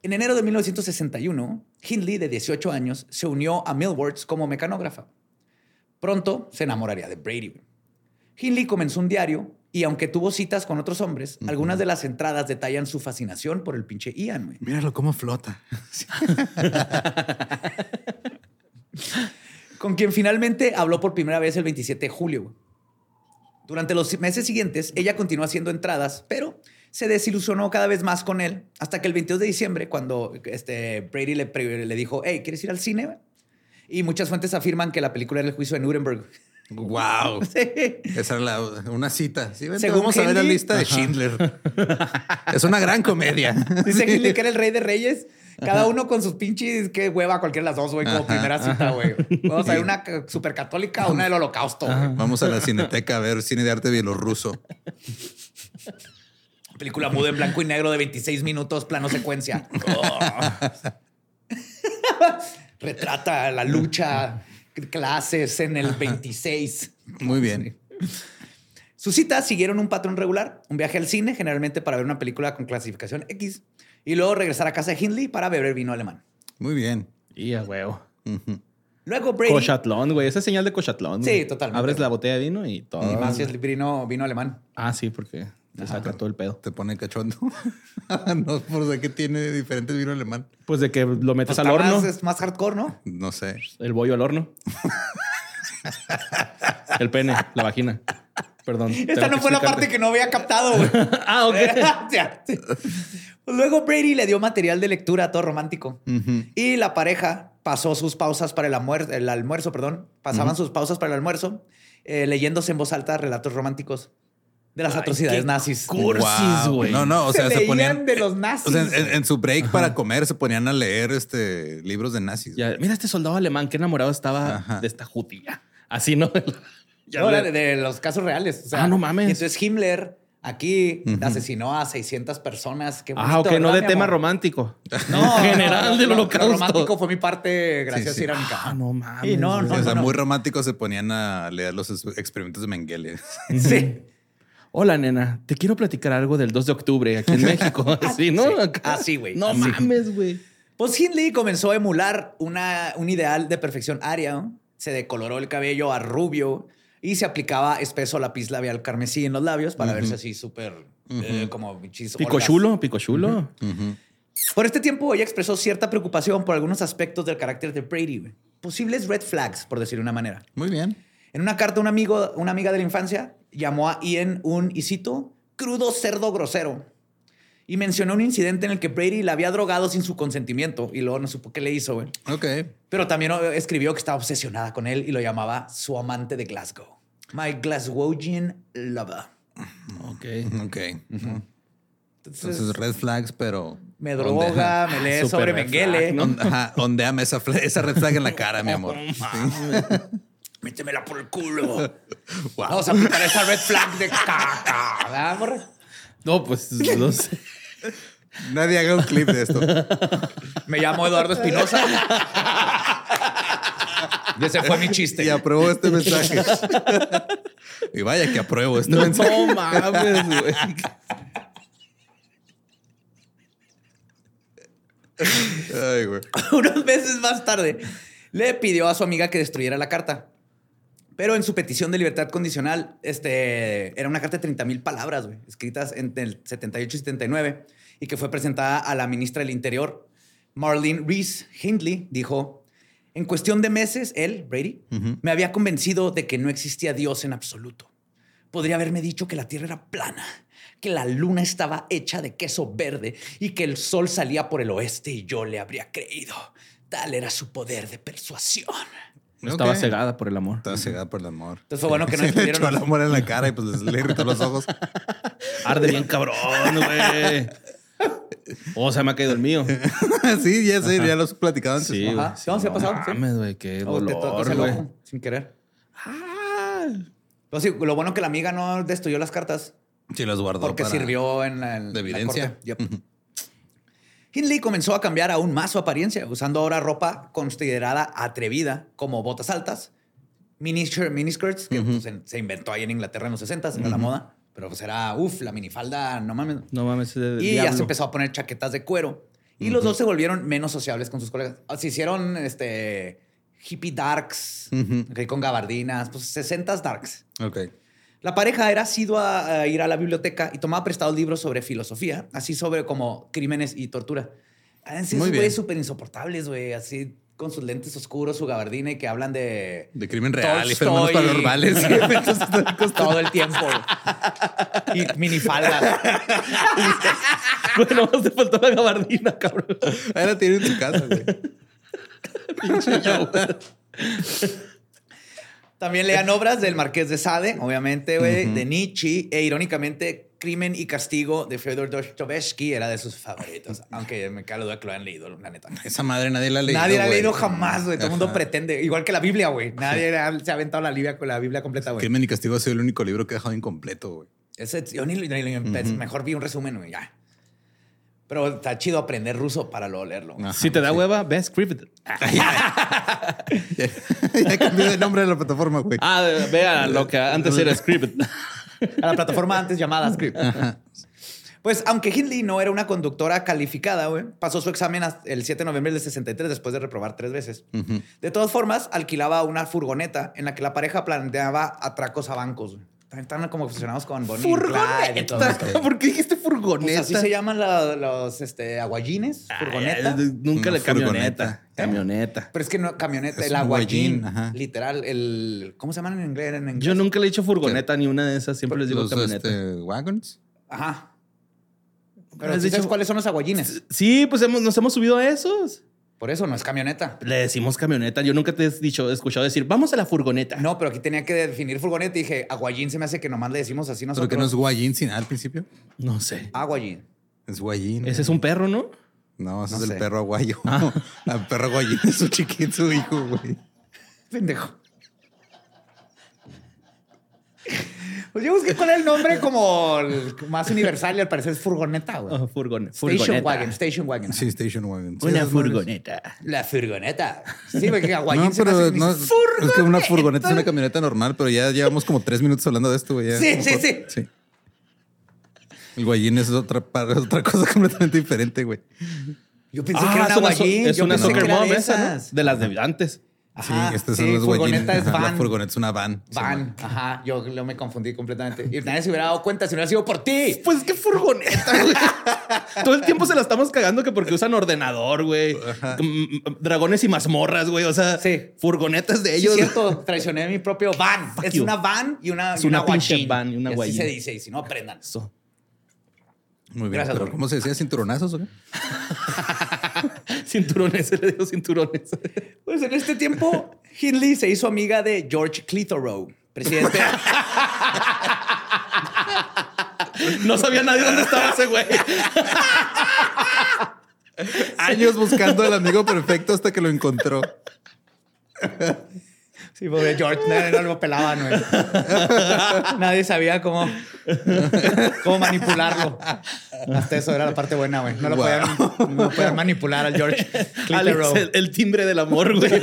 En enero de 1961, Hindley, de 18 años, se unió a Millwards como mecanógrafa. Pronto se enamoraría de Brady. Hindley comenzó un diario y aunque tuvo citas con otros hombres, algunas de las entradas detallan su fascinación por el pinche Ian. Míralo cómo flota. con quien finalmente habló por primera vez el 27 de julio. Durante los meses siguientes, ella continuó haciendo entradas, pero se desilusionó cada vez más con él, hasta que el 22 de diciembre, cuando este, Brady le, le dijo, hey, ¿quieres ir al cine? güey?" Y muchas fuentes afirman que la película era el juicio de Nuremberg. Wow. Sí. Esa era la- una cita. Sí, vente, Según vamos a ver la lista de Schindler. es una gran comedia. Dice Hitler que era el rey de reyes. Cada uno con sus pinches, qué hueva, cualquiera de las dos, güey, como primera cita, güey. Vamos a ver una ca- super católica o una del holocausto. Vamos a la cineteca a ver cine de arte bielorruso. Película muda en blanco y negro de 26 minutos, plano secuencia. Retrata la lucha, clases en el 26. Muy bien. Sus citas siguieron un patrón regular, un viaje al cine, generalmente para ver una película con clasificación X, y luego regresar a casa de Hindley para beber vino alemán. Muy bien. Y a huevo. Luego Brady... Cochatlón, güey. Esa es señal de cochatlón. Sí, totalmente. Abres la botella de vino y todo. Y más si es vino, vino alemán. Ah, sí, porque te saca todo el pedo. Te pone cachondo. no, por ser que tiene diferentes vino alemán. Pues de que lo metes Pues al horno. más- es más hardcore, ¿no? No sé. El bollo al horno. El pene, la vagina. Perdón. Esta no fue la parte que no había captado, güey. Ah, ok. Pues luego Brady le dio material de lectura todo romántico. Y la pareja pasó sus pausas para el, almuerzo, el almuerzo, perdón. Pasaban sus pausas para el almuerzo eh, leyéndose en voz alta relatos románticos de las atrocidades nazis. Cursis, Wow. güey. No, no, o sea, se, leían ponían de los nazis. O sea, en, en su break para comer se ponían a leer este libros de nazis. Ya, mira este soldado alemán, qué enamorado estaba Ajá. de esta judía. Así, ¿no? Ya No, de, de los casos reales. O sea, Ah, no mames. y entonces Himmler aquí asesinó a 600 personas. Qué Ah, bonito, ok, no ¿verdad, de tema amor? romántico. No, en general del lo- lo holocausto. romántico fue mi parte graciosa Sí, sí. irónica. Ah, no mames. Y no, no, o sea, no. muy románticos se ponían a leer los experimentos de Mengele. Sí. Hola, nena. Te quiero platicar algo del 2 de octubre aquí en México. Así, ¿no? Sí. Acá. Así, güey. No Así. mames, güey. Pues Hindley comenzó a emular una, un ideal de perfección aria. ¿no? Se decoloró el cabello a rubio y se aplicaba espeso lápiz labial carmesí en los labios para verse así súper eh, como bichis Pico chulo, pico chulo. Por este tiempo ella expresó cierta preocupación por algunos aspectos del carácter de Brady. Posibles red flags, por decirlo de una manera. Muy bien. En una carta, un amigo, una amiga de la infancia llamó a Ian un, y cito, crudo cerdo grosero. Y mencionó un incidente en el que Brady la había drogado sin su consentimiento y luego no supo qué le hizo, güey. Ok. Pero también eh, escribió que estaba obsesionada con él y lo llamaba su amante de Glasgow. My Glaswegian lover. Ok. Ok. Entonces, Entonces, red flags, pero. me droga, me lee Super sobre Ajá, ondeame esa, esa red flag en la cara, mi amor. Métemela por el culo. Wow. Vamos a aplicar esa red flag de caca. ¿verdad, morra? No, pues no sé. Nadie haga un clip de esto. Me llamo Eduardo Espinosa. Y ese fue mi chiste. Y apruebo este mensaje. y vaya que apruebo este mensaje. No mames, güey. Ay, güey. Unos meses más tarde, le pidió a su amiga que destruyera la carta. Pero en su petición de libertad condicional, este, era una carta de 30 mil palabras, güey, escritas entre el 78 y 79, y que fue presentada a la ministra del Interior, Marlene Reese Hindley, dijo, en cuestión de meses, él, Brady, me había convencido de que no existía Dios en absoluto. Podría haberme dicho que la Tierra era plana, que la luna estaba hecha de queso verde y que el sol salía por el oeste y yo le habría creído. Tal era su poder de persuasión. Estaba cegada por el amor. Estaba cegada por el amor. Entonces fue bueno que no Se le echó el amor en la cara y pues les- le irritó los ojos. Arde bien cabrón, güey. Oh, se me ha caído el mío. sí, ya sé, ya lo has platicado antes. Sí, Ajá. güey. ¿Cómo se ha pasado? Sí. Mames, güey, qué O dolor, güey. ojo sin querer. Ah. Pero sí, lo bueno que la amiga no destruyó las cartas Sí, los guardó porque para- sirvió en la, en de la evidencia. corte. Yep. Hindley comenzó a cambiar aún más su apariencia, usando ahora ropa considerada atrevida, como botas altas, mini miniskirts, que pues, en- se inventó ahí en Inglaterra en los 60 era la moda, pero pues era, uff, la minifalda, no mames. No mames, de Y ya diablo. se empezó a poner chaquetas de cuero. Y los dos se volvieron menos sociables con sus colegas. Ah, Se hicieron este, hippie darks, Ujú. ok, con gabardinas, pues 60s darks. Ok. La pareja era asidua a ir a la biblioteca y tomaba prestados libros sobre filosofía, así sobre como crímenes y tortura. Han sido Muy esos bien. güeyes súper insoportables, güey, así con sus lentes oscuros, su gabardina y que hablan de... De crimen real y fenómenos paranormales. y todo el tiempo. y minifalda. Nomás te faltó la gabardina, cabrón. Ahí la tiene en su casa, güey. También leían obras del Marqués de Sade, obviamente, güey, de Nietzsche, e irónicamente, Crimen y Castigo de Fyodor Dostoevsky era de sus favoritos, aunque me cae la duda que lo hayan leído, la neta. Esa madre nadie la ha leído. Nadie la ha leído jamás, güey. Todo el mundo pretende. Igual que la Biblia, güey. Nadie se ha aventado la Biblia, la Biblia completa, güey. Crimen y Castigo ha sido el único libro que he dejado incompleto, güey. Ese- yo ni, ni- ni- mejor vi un resumen, güey, ya. Pero está chido aprender ruso para luego leerlo. Ajá, Si te da sí. hueva, ve Script. ya cambió de nombre de la plataforma, güey. Ah, ve a lo que antes era Script. a la plataforma antes llamada Script. Pues aunque Hindley no era una conductora calificada, güey, pasó su examen el 7 de noviembre del 63 después de reprobar tres veces. De todas formas, alquilaba una furgoneta en la que la pareja planeaba atracos a bancos. Güey. Están como obsesionados con Bonnie y todo esto. ¿Por qué dijiste Pues furgoneta? así se llaman la- los este, aguayines, Ay, furgoneta. ay, Nunca Una le camioneta. furgoneta. Camioneta. Pero es que no, camioneta, Es el un aguayín, guayín, ajá. literal, el... ¿Cómo se llaman en inglés? En inglés? Yo nunca le he dicho furgoneta ni una de esas. Siempre les digo Los camioneta. este, wagons. Ajá. Pero has ¿sí ¿sabes dicho? cuáles son los aguayines? Sí, pues hemos- nos hemos subido a esos. Por eso no es camioneta. Le decimos camioneta. Yo nunca te he dicho, he escuchado decir, vamos a la furgoneta. No, pero aquí tenía que definir furgoneta y dije, aguayín se me hace que nomás le decimos así Pero nosotros. que no es guayín sin al principio. No sé. Aguayín. Es guayín. Ese es un perro, ¿no? No, ese No es sé. el perro aguayo. El perro aguayín es su chiquito, su hijo, güey. Pendejo. Pues yo busqué cuál era el nombre como el más universal y al parecer es furgoneta, güey. Ah, furgone- Station furgoneta. wagon, station wagon. Sí, station wagon. Sí, Una furgoneta. La furgoneta. Sí, porque aguayín No, se me pero que no, dices, es que una furgoneta es una camioneta normal, pero ya llevamos como tres minutos hablando de esto, güey. ya. Sí, sí, sí. El guayín es otra, otra cosa completamente diferente, güey. Yo pensé que Ah, era una, aguayín. es yo una soccer mom de esa. De las de antes. Ajá, sí, este sí, son los guayines. furgoneta es Ajá, La van. furgoneta es una van. Van, ajá. Yo lo me confundí completamente. Y nadie se hubiera dado cuenta si no hubiera sido por ti. Pues qué furgoneta, güey. Todo el tiempo se la estamos cagando que porque usan ordenador, güey. Mm, mm, Dragones y mazmorras, güey. O sea, Sí. furgonetas de Sí, ellos. es cierto, traicioné mi propio van. Fuck es you. una van y una, Es y una pinche van y una así se dice, y si no, aprendan. Eso. Muy bien. Gracias, pero. ¿Cómo se decía? ¿Cinturonazos o qué? Cinturones, se le digo cinturones. Pues en este tiempo, Hindley se hizo amiga de George Clitheroe, presidente. No sabía nadie dónde estaba ese güey. Años buscando al amigo perfecto hasta que lo encontró. Sí, pobre George, nadie no lo pelaban, güey. Nadie sabía cómo, cómo manipularlo. Hasta eso era la parte buena, güey. No lo Wow. podían, no podían manipular al George Alex, el, el timbre del amor, güey.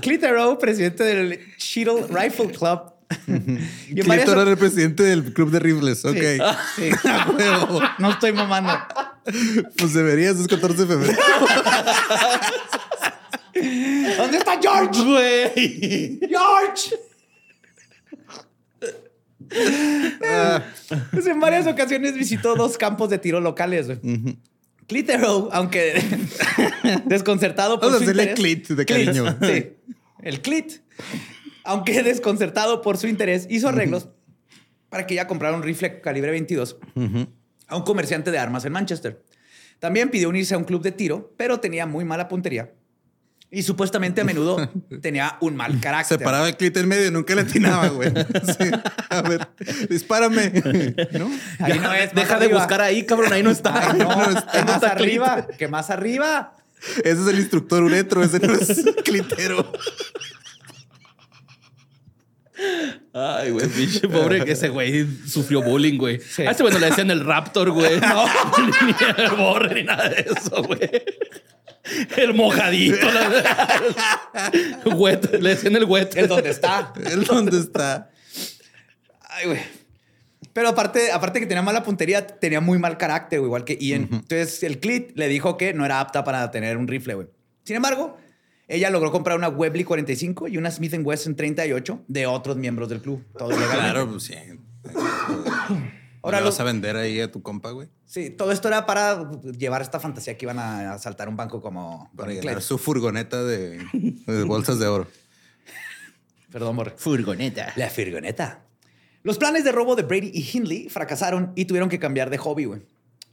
Clitheroe, presidente del Cheadle Rifle Club. varias- Clito era el presidente del club de rifles. Ok. Sí. A huevo. No estoy mamando. Pues deberías, es 14 de febrero. ¿Dónde está George? Güey. ¡George! Pues en varias ocasiones visitó dos campos de tiro locales. güey. Clitheroe, aunque desconcertado por Vamos a su hacerle interés. clit de cariño. Sí, el clit. Aunque desconcertado por su interés, hizo arreglos para que ella comprara un rifle calibre 22 a un comerciante de armas en Manchester. También pidió unirse a un club de tiro, pero tenía muy mala puntería. Y supuestamente a menudo tenía un mal carácter. Se paraba el clit en medio y nunca le atinaba, güey. Sí. A ver, dispárame. ¿No? Ahí no es, Deja de buscar ahí, cabrón. Ahí no está. Ay, no, No es está. más está arriba, que más arriba. Ese es el instructor uretro, ese no es clitero. Ay, güey, pinche pobre que ese güey sufrió bullying, güey. A este güey no le decían el Raptor, güey. No, ni el borre, ni nada de eso, güey. El mojadito. la- Wet, le decían el wet. El donde está. ¿Él dónde está? Ay, güey. Pero aparte, aparte que tenía mala puntería, tenía muy mal carácter, güey, igual que Ian. Entonces, el Clit le dijo que no era apta para tener un rifle, güey. Sin embargo, ella logró comprar una Webley 45 y una Smith Wesson 38 de otros miembros del club. Todo. Claro, pues sí. Ahora lo- vas a vender ahí a tu compa, güey. Sí, todo esto era para llevar esta fantasía que iban a asaltar un banco como... Para llenar su furgoneta de, de bolsas de oro. Perdón, Morre. Furgoneta. La furgoneta. Los planes de robo de Brady y Hindley fracasaron y tuvieron que cambiar de hobby, güey.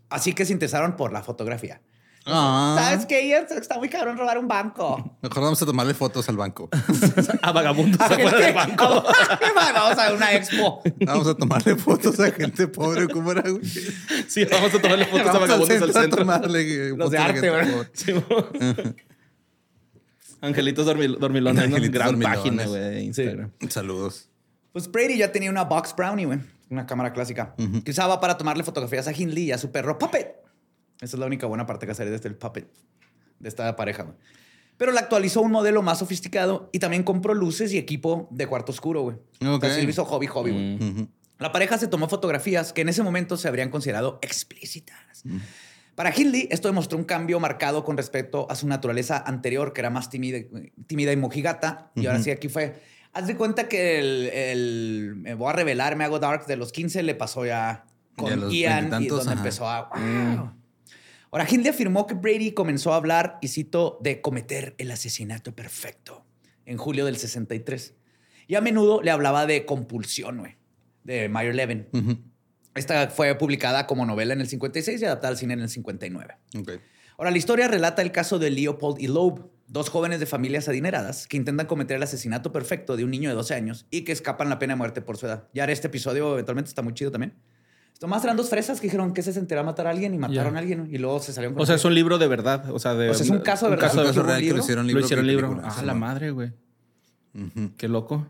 Así que se interesaron por la fotografía. Ah, ¿Sabes qué? Ian? Está muy cabrón robar un banco. Mejor vamos a tomarle fotos al banco. A vagabundos ¿A afuera gente? del banco. Vamos a una expo. Vamos a tomarle fotos a gente pobre. ¿Cómo era, güey? Sí, vamos a tomarle fotos a Vamos al vagabundos al centro a centro. tomarle Los de arte, gente ¿verdad? Sí, Angelitos dormil- dormilones, ¿no? Angelitos Gran dormilones. página, güey, de Instagram. Saludos. Pues Brady ya tenía una Box Brownie, güey. Una cámara clásica. Que usaba para tomarle fotografías a Hindley y a su perro Puppet. Esa es la única buena parte que hacer de este el Puppet. De esta pareja, güey. Pero la actualizó a un modelo más sofisticado y también compró luces y equipo de cuarto oscuro, güey. Ok. Así lo hizo hobby, hobby, güey. La pareja se tomó fotografías que en ese momento se habrían considerado explícitas. Para Hindley, esto demostró un cambio marcado con respecto a su naturaleza anterior, que era más tímida, tímida y mojigata. Y ahora sí, aquí fue Haz de cuenta que el, el- me voy a revelar, me hago dark de los 15 le pasó ya con Ya Ian y veintitantos, donde ajá. empezó a... wow. Ahora, Hindley afirmó que Brady comenzó a hablar, y cito, de cometer el asesinato perfecto en julio del 63. Y a menudo le hablaba de compulsión, güey, de Meyer Levin. Esta fue publicada como novela en el 56 y adaptada al cine en el 59. Ok. Ahora, la historia relata el caso de Leopold y Loeb, dos jóvenes de familias adineradas que intentan cometer el asesinato perfecto de un niño de 12 años y que escapan la pena de muerte por su edad. Ya haré este episodio, eventualmente está muy chido también. Nomás eran dos fresas que dijeron que se sentirá matar a alguien y mataron a alguien y luego se salieron con O sea, es un libro de verdad. O sea, de, O sea, es un caso de verdad. Un caso ¿Un real que libro? lo hicieron Lo libro. hicieron y libro. película. Ah, Sí, la madre, güey. Qué loco.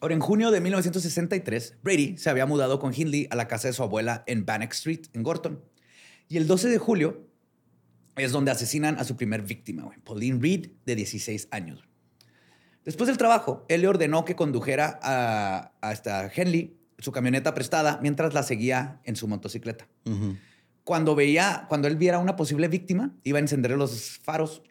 Ahora, en junio de 1963, Brady se había mudado con Hindley a la casa de su abuela en Bannock Street, en Gorton. Y el 12 de julio es donde asesinan a su primer víctima, güey, Pauline Reed, de 16 años. Después del trabajo, él le ordenó que condujera a, a esta Henley su camioneta prestada mientras la seguía en su motocicleta. Cuando veía, cuando él viera una posible víctima, iba a encender los faros.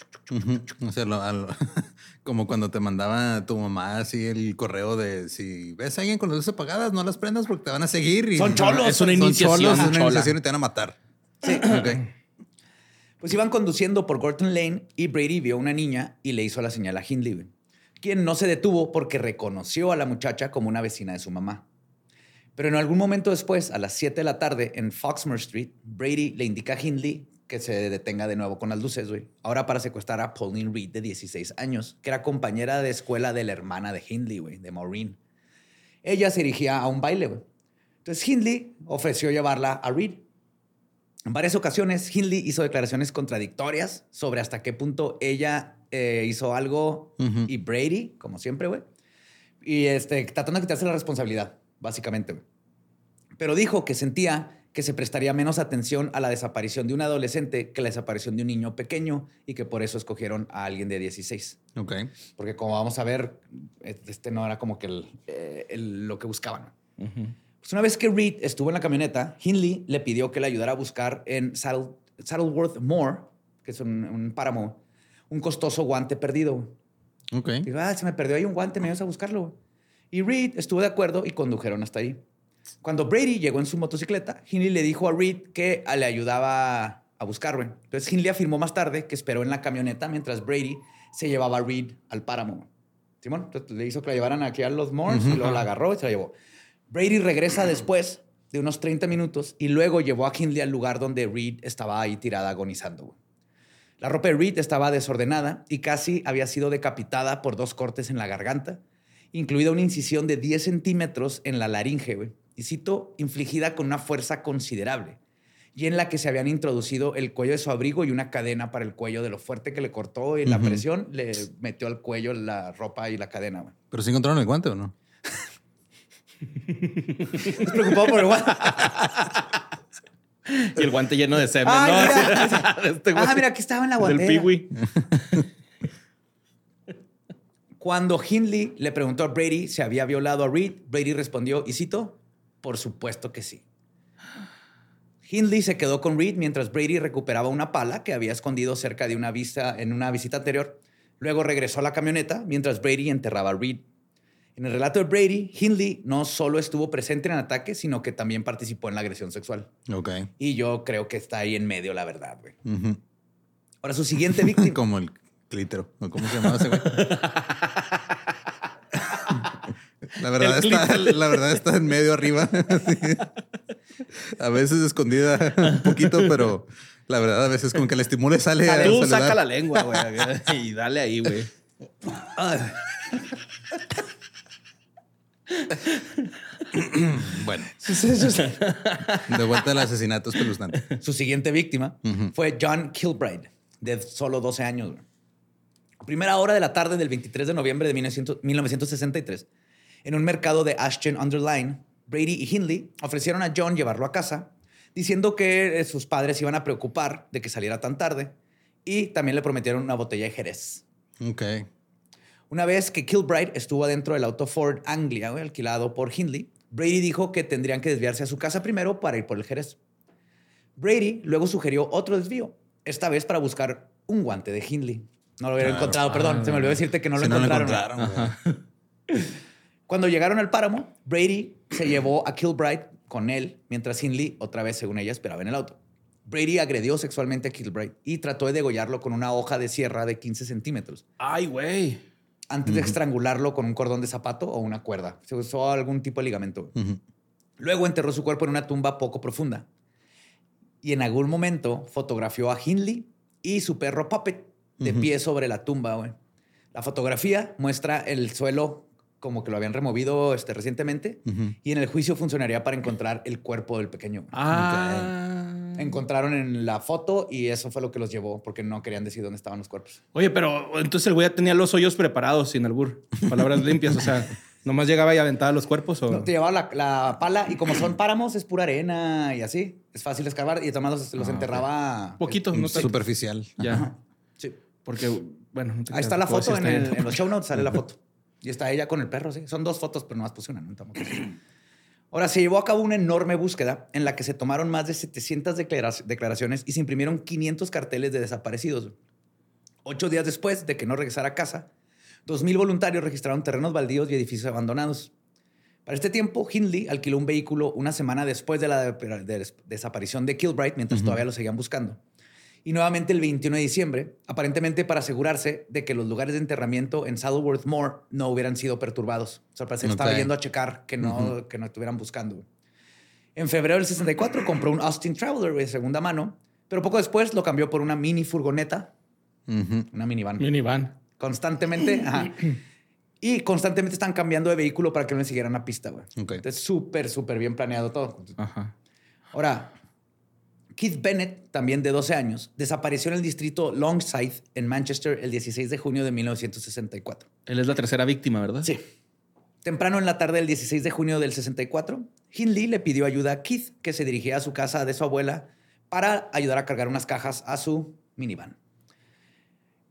O sea, lo- como cuando te mandaba tu mamá así el correo de si ves a alguien con las luces apagadas, no las prendas porque te van a seguir. Y Son cholos. Es una Son iniciación cholos, es una iniciación y te van a matar. Sí. Pues iban conduciendo por Gorton Lane y Brady vio a una niña y le hizo la señal a Hindley, quien no se detuvo porque reconoció a la muchacha como una vecina de su mamá. Pero en algún momento después, a las 7 de la tarde, en Foxmoor Street, Brady le indica a Hindley que se detenga de nuevo con las luces, güey. Ahora para secuestrar a Pauline Reed, de 16 años, que era compañera de escuela de la hermana de Hindley, güey, de Maureen. Ella se dirigía a un baile, güey. Entonces Hindley ofreció llevarla a Reed. En varias ocasiones, Hindley hizo declaraciones contradictorias sobre hasta qué punto ella eh, hizo algo y Brady, como siempre, güey. Y este, tratando de quitarse la responsabilidad, básicamente. güey. Pero dijo que sentía que se prestaría menos atención a la desaparición de un adolescente que la desaparición de un niño pequeño y que por eso escogieron a alguien de 16. Ok. Porque como vamos a ver, este no era como que el- eh, el- lo que buscaban. Pues una vez que Reed estuvo en la camioneta, Hindley le pidió que le ayudara a buscar en Saddle- Saddleworth Moor, que es un, un páramo, un costoso guante perdido. Ok. Dijo, ah, se me perdió ahí un guante, me ayudas a buscarlo. Y Reed estuvo de acuerdo y condujeron hasta ahí. Cuando Brady llegó en su motocicleta, Hindley le dijo a Reed que le ayudaba a buscarlo. Entonces Hindley afirmó más tarde que esperó en la camioneta mientras Brady se llevaba a Reed al páramo. Simón, entonces le hizo que la llevaran aquí a los Moors y luego la agarró y se la llevó. Brady regresa después de unos 30 minutos y luego llevó a Hindley al lugar donde Reed estaba ahí tirada agonizando. La ropa de Reed estaba desordenada y casi había sido decapitada por dos cortes en la garganta, incluida una incisión de 10 centímetros en la laringe, güey. Y cito, infligida con una fuerza considerable, y en la que se habían introducido el cuello de su abrigo y una cadena para el cuello de lo fuerte que le cortó y la presión le metió al cuello la ropa y la cadena. Pero sí encontraron el guante o no? ¿Estás preocupado por el guante? Y el guante lleno de semen, Ay, ¿no? mira. Así, este. Ah, mira, aquí estaba en la Del guantera. piwi. Cuando Hindley le preguntó a Brady si había violado a Reed, Brady respondió, y cito, por supuesto que sí. Hindley se quedó con Reed mientras Brady recuperaba una pala que había escondido cerca de una vista en una visita anterior. Luego regresó a la camioneta mientras Brady enterraba a Reed. En el relato de Brady, Hindley no solo estuvo presente en el ataque, sino que también participó en la agresión sexual. Ok. Y yo creo que está ahí en medio la verdad, güey. Ahora, su siguiente víctima... Como el clítero. ¿o ¿Cómo se llamaba ese güey? La verdad, está, la verdad está en medio arriba. Sí. A veces escondida un poquito, pero la verdad a veces como que la estimula y sale. Tú le saca la lengua, güey. Y dale ahí, güey. Bueno, de vuelta al asesinato espeluznante. Su siguiente víctima fue John Kilbride, de solo 12 años. primera hora de la tarde del 23 de noviembre de 1900 1963, en un mercado de Ashton Underline, Brady y Hindley ofrecieron a John llevarlo a casa, diciendo que eh, sus padres iban a preocupar de que saliera tan tarde y también le prometieron una botella de Jerez. Ok. Una vez que Kilbride estuvo adentro del auto Ford Anglia, alquilado por Hindley, Brady dijo que tendrían que desviarse a su casa primero para ir por el Jerez. Brady luego sugirió otro desvío, esta vez para buscar un guante de Hindley. No lo hubiera Claro. encontrado, perdón, se me olvidó decirte que no lo Si no lo encontraron. Cuando llegaron al páramo, Brady se llevó a Kilbride con él, mientras Hindley, otra vez según ella, esperaba en el auto. Brady agredió sexualmente a Kilbride y trató de degollarlo con una hoja de sierra de 15 centímetros Ay, güey. antes de estrangularlo con un cordón de zapato o una cuerda. Se usó algún tipo de ligamento. Luego enterró su cuerpo en una tumba poco profunda. Y en algún momento fotografió a Hindley y su perro Puppet de pie sobre la tumba. güey. La fotografía muestra el suelo como que lo habían removido este, recientemente y en el juicio funcionaría para encontrar el cuerpo del pequeño. Ah. Encontraron en la foto y eso fue lo que los llevó porque no querían decir dónde estaban los cuerpos. Oye, pero entonces el güey ya tenía los hoyos preparados sin albur. Palabras limpias. O sea, nomás llegaba y aventaba los cuerpos o. No, te llevaba la, la pala y como son páramos es pura arena y así. Es fácil escarbar y además los, los Ah, enterraba. Poquito, no tanto. Superficial. Ya. Ajá. Sí. Porque, bueno. no te Ahí está la foto en, el- en los show notes, sale la foto. Y está ella con el perro, sí. Son dos fotos, pero nomás puse una. ¿no? Ahora, se llevó a cabo una enorme búsqueda en la que se tomaron más de 700 declara- declaraciones y se imprimieron 500 carteles de desaparecidos. Ocho días después de que no regresara a casa, 2.000 voluntarios registraron terrenos baldíos y edificios abandonados. Para este tiempo, Hindley alquiló un vehículo una semana después de la de- de- desaparición de Kilbright, mientras todavía lo seguían buscando. Y nuevamente el 21 de diciembre, aparentemente para asegurarse de que los lugares de enterramiento en Saddleworth Moor no hubieran sido perturbados. O sea, parece que estaba Ok. yendo a checar que no, que no estuvieran buscando. En febrero del 64 compró un Austin Traveler de segunda mano, pero poco después lo cambió por una mini furgoneta, Ujú. una minivan. Minivan. Constantemente, ajá. Y constantemente están cambiando de vehículo para que no le siguieran la pista, güey. Ok. Entonces, súper, súper bien planeado todo. Ajá. Ahora, Keith Bennett, también de 12 años, desapareció en el distrito Longside, en Manchester, el 16 de junio de 1964. Él es la tercera víctima, ¿verdad? Sí. Temprano en la tarde del 16 de junio del 64, Hindley le pidió ayuda a Keith, que se dirigía a su casa de su abuela para ayudar a cargar unas cajas a su minivan.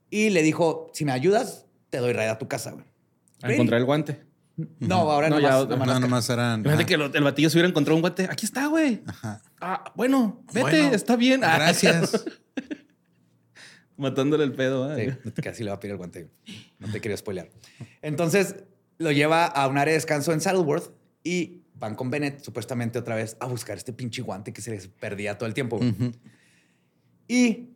Y le dijo, si me ayudas, te doy ride a tu casa. güey. A encontrar el guante. No, ahora No, no, ya, más, no, nomás No, nomás eran. Imagínate que el batillo se hubiera encontrado un guante. Aquí está, güey. Ajá. Ah, bueno, vete, Bueno, está bien. Ah, Gracias. Matándole el pedo. ¿eh? Sí, casi le va a pedir el guante. No te quería spoilear. Entonces lo lleva a un área de descanso en Saddleworth y van con Bennett supuestamente otra vez a buscar este pinche guante que se les perdía todo el tiempo. Y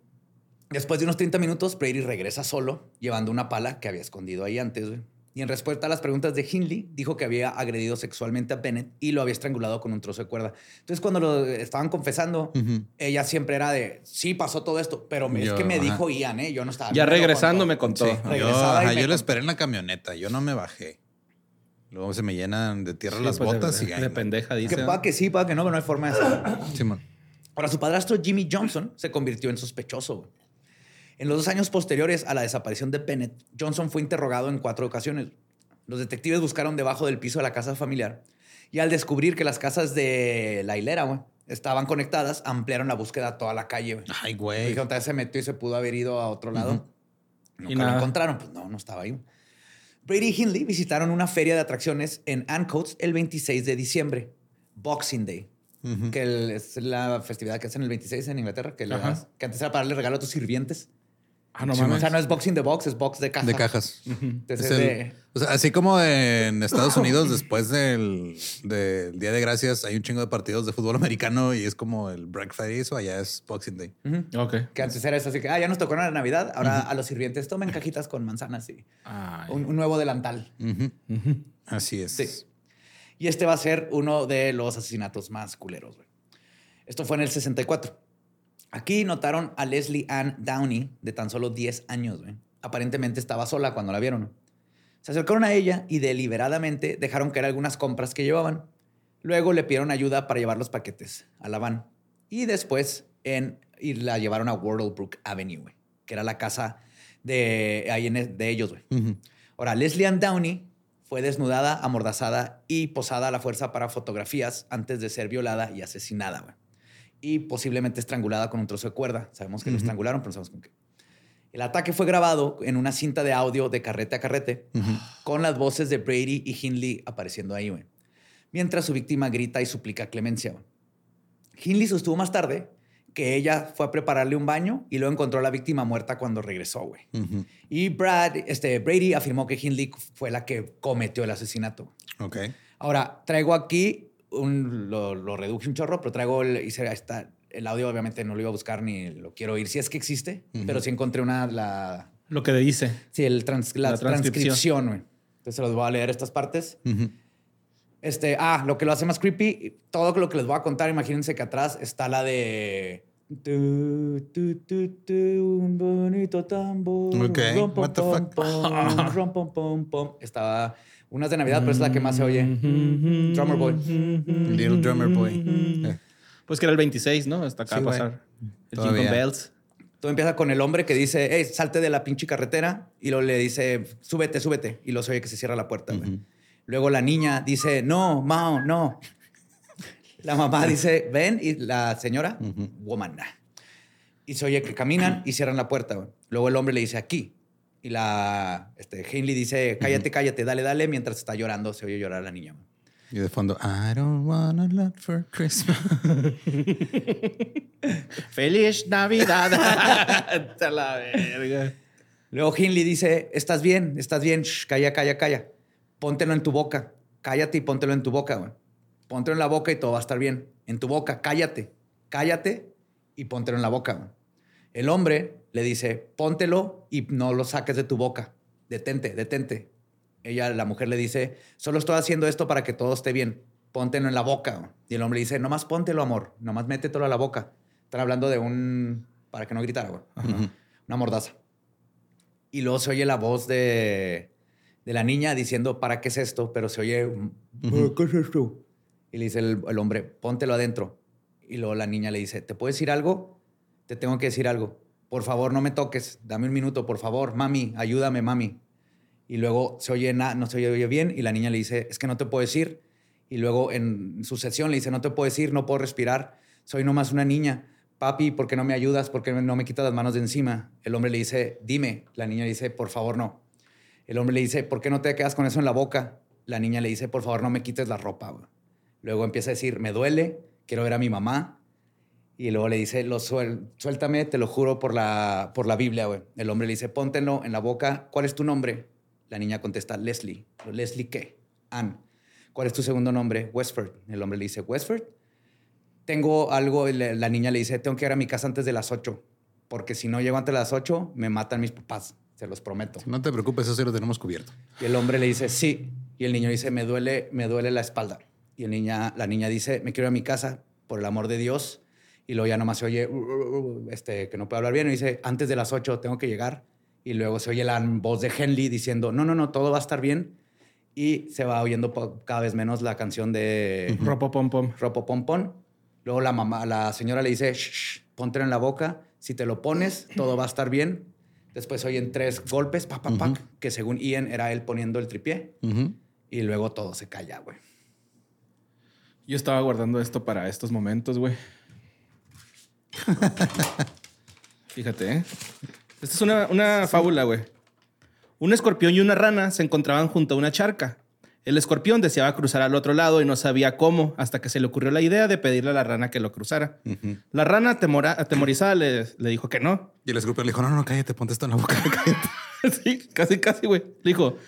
después de unos 30 minutos, Brady regresa solo llevando una pala que había escondido ahí antes. güey. Y en respuesta a las preguntas de Hindley, dijo que había agredido sexualmente a Bennett y lo había estrangulado con un trozo de cuerda. Entonces, cuando lo estaban confesando, ella siempre era de, sí, pasó todo esto, pero me- es que me ajá. dijo Ian, ¿eh? Yo no estaba. Ya regresando me contó. Sí, yo, ajá, me yo lo esperé en la camioneta. Yo no me bajé. Luego se me llenan de tierra Sí, las pues, de- botas de, y de no. pendeja, dice. Que pa' que sí, pa' que no, pero no hay forma de hacerlo. Simón. Ahora, su padrastro Jimmy Johnson se convirtió en sospechoso. En los dos años posteriores a la desaparición de Bennett, Johnson fue interrogado en cuatro ocasiones. Los detectives buscaron debajo del piso de la casa familiar y al descubrir que las casas de la hilera güey, estaban conectadas, ampliaron la búsqueda a toda la calle. güey. Ay, güey. Dijeron, tal vez se metió y se pudo haber ido a otro lado. Nunca Y lo encontraron. Pues no, no estaba ahí. Brady y Hindley visitaron una feria de atracciones en Ancoats el 26 de diciembre, Boxing Day, que el- es la festividad que hacen el 26 en Inglaterra, que, le das- que antes era para darle regalo a tus sirvientes. Ah, no Sí, O sea, no es Boxing de Box, es Box de caja. De cajas. Entonces, Es es el- de- o sea, así como en Estados Unidos, después del, del Día de Gracias, hay un chingo de partidos de fútbol americano y es como el Black Friday, eso allá es Boxing Day. Ujú. Ok. Que antes era eso, así que, ah, ya nos tocó la Navidad, ahora a los sirvientes tomen cajitas con manzanas y un, un nuevo delantal. Así es. Sí. Y este va a ser uno de los asesinatos más culeros, güey. Esto fue en el 64. Aquí notaron a Leslie Ann Downey, de tan solo 10 años, güey. Aparentemente estaba sola cuando la vieron. Se acercaron a ella y deliberadamente dejaron caer algunas compras que llevaban. Luego le pidieron ayuda para llevar los paquetes a la van. Y después en, y la llevaron a Wardlebrook Avenue, güey, que era la casa de, ahí en- de ellos, güey. Ujú. Ahora, Leslie Ann Downey fue desnudada, amordazada y posada a la fuerza para fotografías antes de ser violada y asesinada. güey. Y posiblemente estrangulada con un trozo de cuerda. Sabemos que lo estrangularon, pero no sabemos con qué. El ataque fue grabado en una cinta de audio de carrete a carrete con las voces de Brady y Hindley apareciendo ahí, güey. Mientras su víctima grita y suplica clemencia. güey. Hindley sostuvo más tarde que ella fue a prepararle un baño y luego encontró a la víctima muerta cuando regresó, güey. Y Brad, este, Brady afirmó que Hindley fue la que cometió el asesinato. Ok. Ahora, traigo aquí, un, lo, lo reduje un chorro, pero traigo el, hice- está, el audio, obviamente no lo iba a buscar ni lo quiero oír, si es que existe, pero sí encontré una, la, Lo que dice. sí, el trans- la, La transcripción. güey. Entonces los voy a leer estas partes. Este, ah, lo que lo hace más creepy, todo lo que les voy a contar, imagínense que atrás está la de... Tu, tu, tu, tu, un bonito tambor. Ok, rom, pom, what the fuck? pom, rom, pom, pom, Estaba unas de Navidad, pero es la que más se oye. Drummer Boy. Little Drummer Boy. Eh, Pues que era el 26, ¿no? Hasta acá Sí, pasar. El Todavía. Jingle Bells. Todo empieza con el hombre que dice, hey, salte de la pinche carretera. Y luego le dice, súbete, súbete. Y luego se oye que se cierra la puerta. güey. Luego la niña dice, no, Mao, no. La mamá dice, ven. Y la señora, woman. Y se oye que caminan y cierran la puerta. Luego el hombre le dice, aquí. Y la este, Hindley dice, cállate, cállate, dale, dale. Mientras está llorando, se oye llorar a la niña. Y de fondo, I don't want a lot for Christmas. ¡Feliz Navidad! Hasta la verga. Luego Hindley dice, estás bien, estás bien, Shh, calla, calla, calla. Póntelo en tu boca. Cállate y póntelo en tu boca, güey. Póntelo en la boca y todo va a estar bien. En tu boca, cállate. Cállate y póntelo en la boca, güey. El hombre le dice, póntelo y no lo saques de tu boca. Detente, detente. Ella, la mujer le dice, solo estoy haciendo esto para que todo esté bien. Póntelo en la boca. Y el hombre dice, nomás póntelo, amor. Nomás métetelo a la boca. Están hablando de un... para que no gritara, güey. Una mordaza. Y luego se oye la voz de, de la niña diciendo, ¿para qué es esto? Pero se oye, "¿Para ¿qué es esto? Y le dice el, el hombre, póntelo adentro. Y luego la niña le dice, ¿te puedo decir algo? Te tengo que decir algo. Por favor, no me toques. Dame un minuto, por favor. Mami, ayúdame, mami. Y luego se oye, na- no se oye bien y la niña le dice, es que no te puedo decir. Y luego en su sesión le dice, no te puedo decir, no puedo respirar. Soy nomás una niña. Papi, ¿por qué no me ayudas? ¿Por qué no me quitas las manos de encima? El hombre le dice, dime. La niña le dice, por favor, no. El hombre le dice, ¿por qué no te quedas con eso en la boca? La niña le dice, por favor, no me quites la ropa. Luego empieza a decir, me duele, quiero ver a mi mamá. Y luego le dice, lo suel- suéltame, te lo juro por la, por la Biblia, güey. El hombre le dice, póntelo en la boca. ¿Cuál es tu nombre? La niña contesta, Leslie. ¿Leslie qué? Ann. ¿Cuál es tu segundo nombre? Westford. El hombre le dice, Westford. Tengo algo, y la niña le dice, tengo que ir a mi casa antes de las 8, porque si no llego antes de las 8, me matan mis papás, se los prometo. No te preocupes, eso sí lo tenemos cubierto. Y el hombre le dice, sí. Y el niño dice, me duele, me duele la espalda. Y el niña, la niña dice, me quiero ir a mi casa, por el amor de Dios. Y luego ya nomás se oye, "Uh, uh, uh", este, que no puede hablar bien. Y dice, antes de las 8 tengo que llegar. Y luego se oye la voz de Henley diciendo, no, no, no, todo va a estar bien. Y se va oyendo cada vez menos la canción de Ropo pom pom. Ropo Pompón. Luego la mamá, la señora le dice, shh, shh, póntelo en la boca. Si te lo pones, todo va a estar bien. Después oyen tres golpes, pa, pa, pa, que según Ian era él poniendo el tripié. Y luego todo se calla, güey. Yo estaba guardando esto para estos momentos, güey. Fíjate, ¿eh? Esta es una, una fábula, güey. Un escorpión y una rana se encontraban junto a una charca. El escorpión deseaba cruzar al otro lado y no sabía cómo, hasta que se le ocurrió la idea de pedirle a la rana que lo cruzara. La rana, atemora- atemorizada, le, le dijo que no. Y el escorpión le dijo, no, no, cállate, ponte esto en la boca, cállate. sí, casi, casi, güey. Le dijo,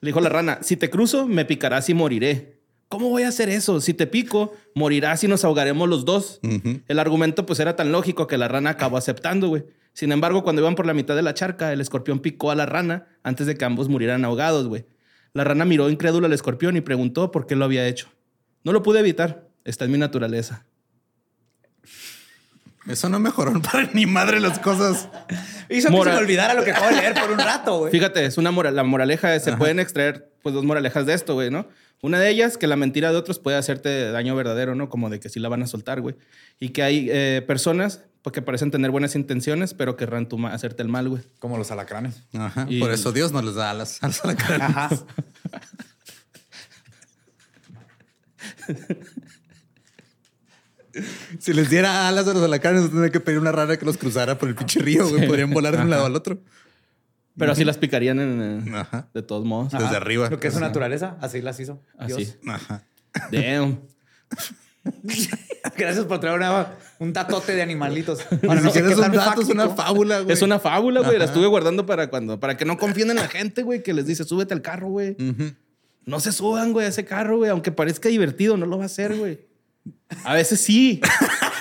le dijo la rana, si te cruzo, me picarás y moriré. ¿Cómo voy a hacer eso? Si te pico, morirás y nos ahogaremos los dos. El argumento pues era tan lógico que la rana acabó aceptando, güey. Sin embargo, cuando iban por la mitad de la charca, el escorpión picó a la rana antes de que ambos murieran ahogados, güey. La rana miró incrédula al escorpión y preguntó por qué lo había hecho. No lo pude evitar. Está en mi naturaleza. Eso no mejoró para ni madre las cosas. Hizo que Moral. se me olvidara lo que acabo de leer por un rato, güey. Fíjate, es una moral, la moraleja es, se pueden extraer pues dos moralejas de esto, güey, ¿no? Una de ellas, que la mentira de otros puede hacerte daño verdadero, ¿no? Como de que sí la van a soltar, güey. Y que hay eh, personas pues, que parecen tener buenas intenciones, pero querrán tu hacerte el mal, güey. Como los alacranes. Ajá. Y- Por eso Dios no les da alas, a la cara. Ajá. Si les diera alas a los alacranes, tendría que pedir una rana que los cruzara por el pinche río, güey. Podrían volar de un lado al otro. Pero así las picarían en, eh, Ajá. de todos modos. Desde Ajá. arriba. Lo que es su naturaleza, así las hizo. Así. Dios. Ajá. Damn. Gracias por traer una- un datote de animalitos. Ahora, no sé siquiera qué es un tan dato, es una fábula, güey. Es una fábula, güey. La estuve guardando para cuando, para que no confíen en la gente, güey, que les dice, súbete al carro, güey. No se suban, güey, a ese carro, güey. Aunque parezca divertido, no lo va a hacer, güey. A veces sí.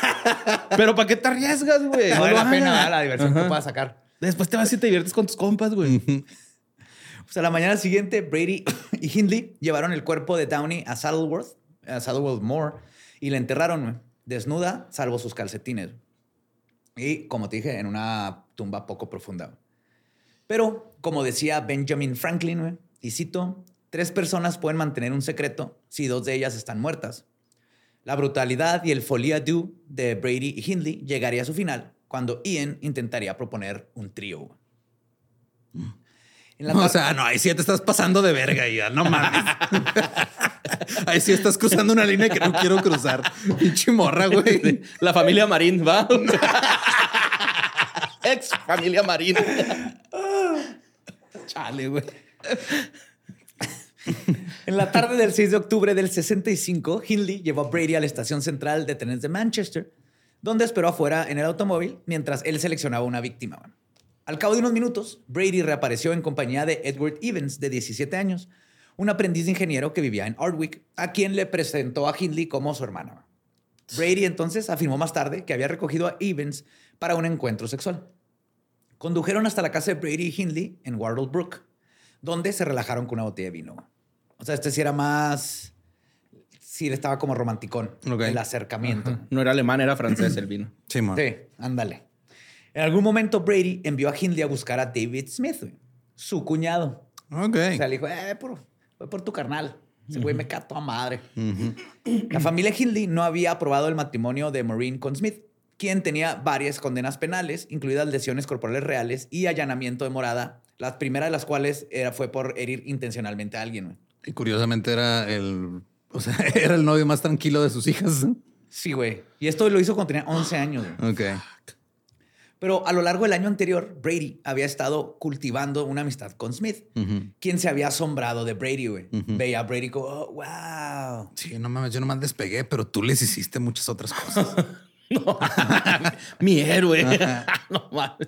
Pero ¿para qué te arriesgas, güey? No vale la pena la diversión que Ajá. puedas sacar. Después te vas y te diviertes con tus compas, güey. Pues a la mañana siguiente, Brady y Hindley llevaron el cuerpo de Downey a Saddleworth, a Saddleworth Moor, y la enterraron desnuda, salvo sus calcetines. Y, como te dije, en una tumba poco profunda. Pero, como decía Benjamin Franklin, y cito, tres personas pueden mantener un secreto si dos de ellas están muertas. La brutalidad y el folia du de Brady y Hindley llegaría a su final cuando Ian intentaría proponer un trío. O sea, no, ahí sí te estás pasando de verga, ya, no mames. ahí sí estás cruzando una línea que no quiero cruzar. Pinche morra, güey. La familia Marín, ¿va? Ex familia Marín. Chale, güey. En la tarde del 6 de octubre del 65, Hindley llevó a Brady a la estación central de trenes de Manchester, donde esperó afuera en el automóvil mientras él seleccionaba una víctima. Al cabo de unos minutos, Brady reapareció en compañía de Edward Evans, de 17 años, un aprendiz de ingeniero que vivía en Ardwick, a quien le presentó a Hindley como su hermano. Brady entonces afirmó más tarde que había recogido a Evans para un encuentro sexual. Condujeron hasta la casa de Brady y Hindley en Wardle Brook, donde se relajaron con una botella de vino. O sea, este sí era más. Sí, estaba como romanticón. Ok. El acercamiento. No era alemán, era francés el vino. Sí, man. Sí, ándale. En algún momento, Brady envió a Hindley a buscar a David Smith, güey, su cuñado. Ok. O sea, le dijo, eh, por, voy por tu carnal. Ese güey me cae a toda madre. La familia Hindley no había aprobado el matrimonio de Maureen con Smith, quien tenía varias condenas penales, incluidas lesiones corporales reales y allanamiento de morada, la primera de las cuales era, fue por herir intencionalmente a alguien. güey. Y curiosamente era el, o sea, era el novio más tranquilo de sus hijas. Sí, güey. Y esto lo hizo cuando tenía 11 años. güey. Ok. Pero a lo largo del año anterior, Brady había estado cultivando una amistad con Smith, quien se había asombrado de Brady, güey. Veía a Brady como, oh, wow. Sí, no mames, yo nomás despegué, pero tú les hiciste muchas otras cosas. Mi héroe. no mames.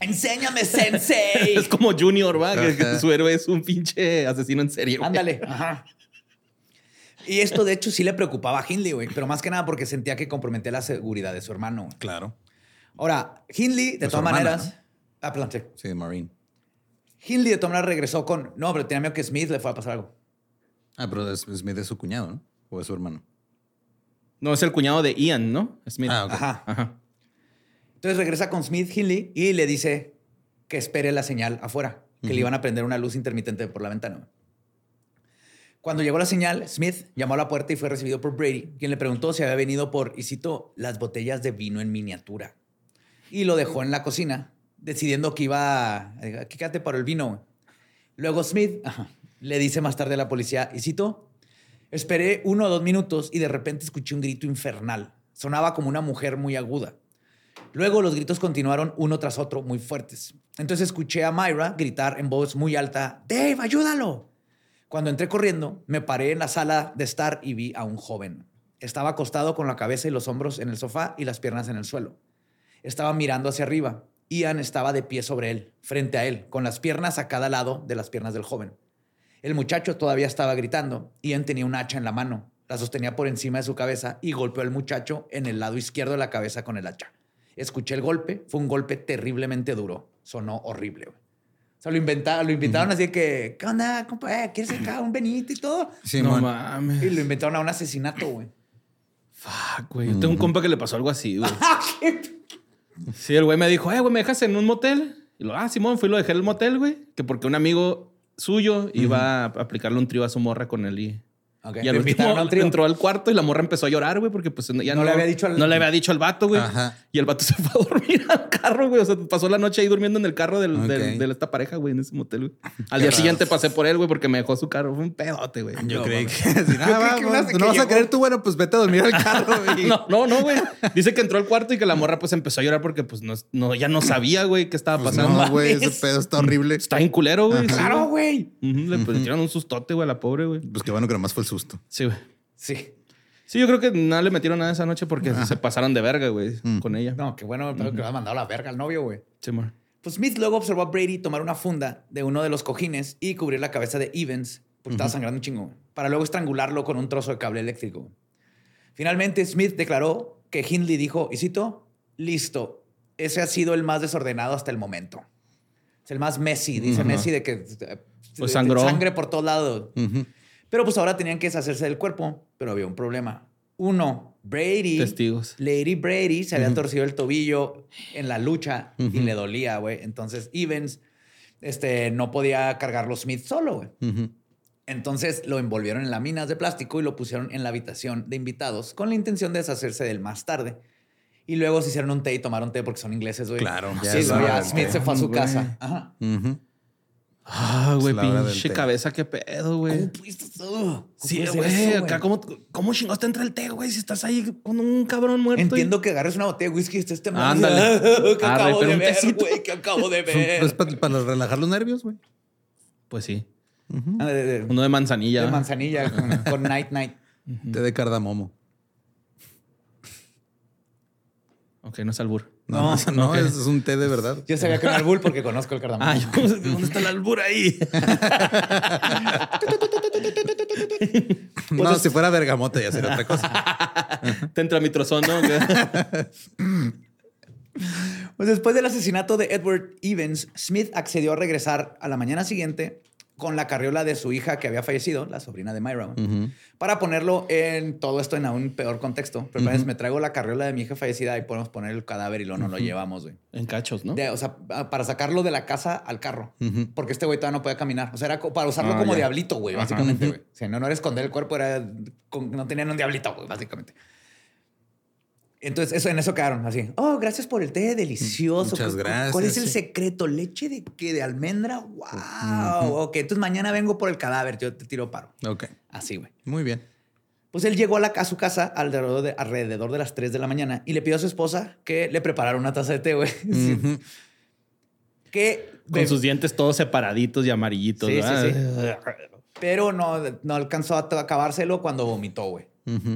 Enséñame, sensei. Es como Junior, ¿va? Que, su héroe es un pinche asesino en serie. güey. Ándale. Ajá. Y esto, de hecho, sí le preocupaba a Hindley, güey. Pero más que nada porque sentía que comprometía la seguridad de su hermano. claro. Ahora, Hindley, de todas hermana, maneras... Ah, perdón, sí. Sí, Marine. Hindley, de todas maneras, regresó con... No, pero tenía miedo que Smith le fuera a pasar algo. Ah, pero Smith es su cuñado, ¿no? O es su hermano. No, es el cuñado de Ian, ¿no? Smith. Ah, ok. Ajá. Ajá. Entonces regresa con Smith Hindley y le dice que espere la señal afuera, que le iban a prender una luz intermitente por la ventana. Cuando llegó la señal, Smith llamó a la puerta y fue recibido por Brady, quien le preguntó si había venido por, y cito, las botellas de vino en miniatura. Y lo dejó en la cocina, decidiendo que iba a... Aquí quédate por el vino. Luego Smith le dice más tarde a la policía, y cito, esperé uno o dos minutos y de repente escuché un grito infernal. Sonaba como una mujer muy aguda. Luego los gritos continuaron uno tras otro, muy fuertes. Entonces escuché a Myra gritar en voz muy alta, Dave, ayúdalo. Cuando entré corriendo, me paré en la sala de estar y vi a un joven. Estaba acostado con la cabeza y los hombros en el sofá y las piernas en el suelo. Estaba mirando hacia arriba. Ian estaba de pie sobre él, frente a él, con las piernas a cada lado de las piernas del joven. El muchacho todavía estaba gritando. Ian tenía un hacha en la mano, la sostenía por encima de su cabeza y golpeó al muchacho en el lado izquierdo de la cabeza con el hacha. Escuché el golpe, fue un golpe terriblemente duro. Sonó horrible. O sea, lo, inventaron, lo invitaron así de que, ¿qué onda, compa? Eh, ¿Quieres acá un Benito y todo? Sí, no man. mames. Y lo inventaron a un asesinato, güey. Fuck, güey. Yo tengo un compa que le pasó algo así, güey. Sí, el güey me dijo, eh, güey, ¿me dejas en un motel? Y lo, ah, Simón, fui y lo dejé en el motel, güey. Que porque un amigo suyo iba a aplicarle un trío a su morra con él y... Ok. Y al último a un trío. entró al cuarto y la morra empezó a llorar, güey, porque pues ya No no, le había dicho al- no le había dicho al vato, güey. Ajá. Y el vato se fue a dormir al carro, güey. O sea, pasó la noche ahí durmiendo en el carro del, de esta pareja, güey, en ese motel, güey. Al día siguiente pasé por él, güey, porque me dejó su carro. Fue un pedote, güey. Yo No, creí mames. que... si no, Yo va, que que vas a querer tú, bueno, pues vete a dormir al carro. güey. No, no, no, güey. Dice que entró al cuarto y que la morra pues empezó a llorar porque pues no, no ya no sabía, güey, qué estaba Pues pasando. no, güey, ese pedo está horrible. Está en culero, güey. Claro, güey. Le pusieron un sustote, güey, a la pobre, güey. Pues qué bueno que nomás fue susto. Sí, güey. Sí. Sí, yo creo que nada le metieron nada esa noche porque se pasaron de verga, güey, con ella. No, qué bueno, pero que le ha mandado la verga al novio, güey. Sí, amor. Pues Smith luego observó a Brady tomar una funda de uno de los cojines y cubrir la cabeza de Evans, porque estaba sangrando un chingo, para luego estrangularlo con un trozo de cable eléctrico. Finalmente, Smith declaró que Hindley dijo, y cito, listo, ese ha sido el más desordenado hasta el momento. Es el más Messi, dice Messi, de que eh, Pues de- sangró. sangre por todos lados. Ujú. Pero pues ahora tenían que deshacerse del cuerpo, pero había un problema. Uno, Brady. Testigos. Lady Brady se había torcido el tobillo en la lucha y le dolía, güey. Entonces Evans este, no podía cargarlo Smith solo, güey. Entonces lo envolvieron en láminas de plástico y lo pusieron en la habitación de invitados con la intención de deshacerse de él más tarde. Y luego se hicieron un té y tomaron té porque son ingleses, güey. Claro, ya Sí, ya del Smith se fue a su casa. Ajá. Ah, güey, Es pinche cabeza, qué pedo, güey. ¿Cómo pudiste todo? ¿Cómo Sí, güey, acá, ¿cómo, ¿cómo chingaste entra el té, güey? Si estás ahí con un cabrón muerto. y- Entiendo que agarres una botella de whisky y estés temblando. Ándale. ¿Qué Arre, acabo de un ver, tecito. güey? ¿Qué acabo de ver? Pues para, para relajar los nervios, güey. Pues sí. Ah, de, de- Uno de manzanilla. de manzanilla con, con Night Night. Té de cardamomo. Ok, no es albur. No, No, es, es un té de verdad. Yo sabía que era el bull porque conozco el cardamomo. Ah, ¿dónde está el albur ahí? no, si fuera bergamote ya sería otra cosa. Tentramitrozón, ¿no? Pues después del asesinato de Edward Evans, Smith accedió a regresar a la mañana siguiente con la carriola de su hija que había fallecido, la sobrina de Myra, para ponerlo en todo esto en aún peor contexto. Pero me traigo la carriola de mi hija fallecida y podemos poner el cadáver y luego nos lo llevamos, güey. En cachos, ¿no? De- o sea, para sacarlo de la casa al carro. Porque este güey todavía no podía caminar. O sea, era para usarlo Ah, como ya. diablito, güey, básicamente, güey. O sea, no, no era esconder el cuerpo, era... con- no tenían un diablito, güey, básicamente. Entonces, eso, en eso quedaron así. Oh, gracias por el té, delicioso. Muchas ¿Cu- cu- gracias, ¿Cuál es el sí. secreto? ¿Leche de qué? ¿De almendra? ¡Wow! Ok, entonces mañana vengo por el cadáver, yo te tiro paro. Ok, Así, güey. muy bien. Pues él llegó a, la, a su casa alrededor de, alrededor de las 3 de la mañana y le pidió a su esposa que le preparara una taza de té, güey. Sí. Ujú. Que Con sus dientes todos separadillos y amarillitos. Sí, sí, ¿verdad? Pero no, no alcanzó a to- acabárselo cuando vomitó, güey.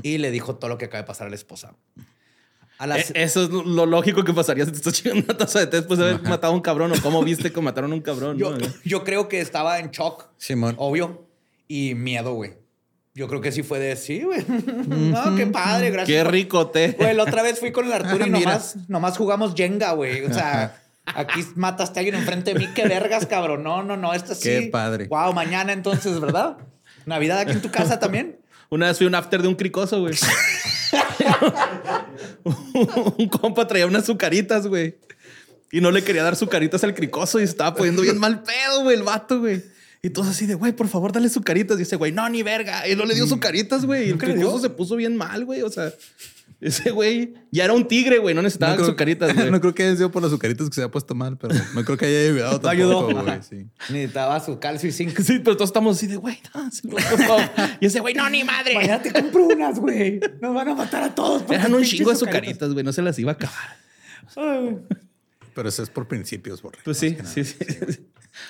Y le dijo todo lo que acaba de pasar a la esposa. A las, Eh, Eso es lo lógico que pasaría si te estás chingando una taza de té después de haber matado a un cabrón o cómo viste que mataron a un cabrón. yo, ¿no? yo creo que estaba en shock, Simón. obvio, y miedo, güey. Yo creo que sí fue de sí, güey. no, qué padre, gracias. Qué rico té. Güey, la otra vez fui con el Arturo y nomás, nomás jugamos Jenga, güey. O sea, aquí mataste a alguien enfrente de mí. Qué vergas, cabrón. No, no, no. Esto sí. Qué padre. Wow, mañana entonces, ¿verdad? Navidad aquí en tu casa también. Una vez fui un after de un cricoso, güey. un compa traía unas sucaritas, güey. Y no le quería dar sucaritas al cricoso y se estaba poniendo bien mal pedo, güey, el vato, güey. Y todos así de, güey, por favor, dale sucaritas. Y ese güey, no, ni verga. Y no le dio sucaritas, güey. Y el ¿Nunca le cricoso se puso bien mal, güey. O sea, ese güey ya era un tigre, güey. No necesitaba No creo, sucaritas, güey. no creo que haya sido por las azucaritas que se haya puesto mal, pero no creo que haya ayudado ayudó. tampoco, güey. Sí. Necesitaba su calcio y zinc. Sí, pero todos estamos así de, güey, no, sí. Y ese güey, no, ni madre. Mañana te compro unas, güey. Nos van a matar a todos. Eran un chingo de sucaritas, güey. No se las iba a acabar. Ay, Pero eso es por principios, borre. Pues sí, sí, sí.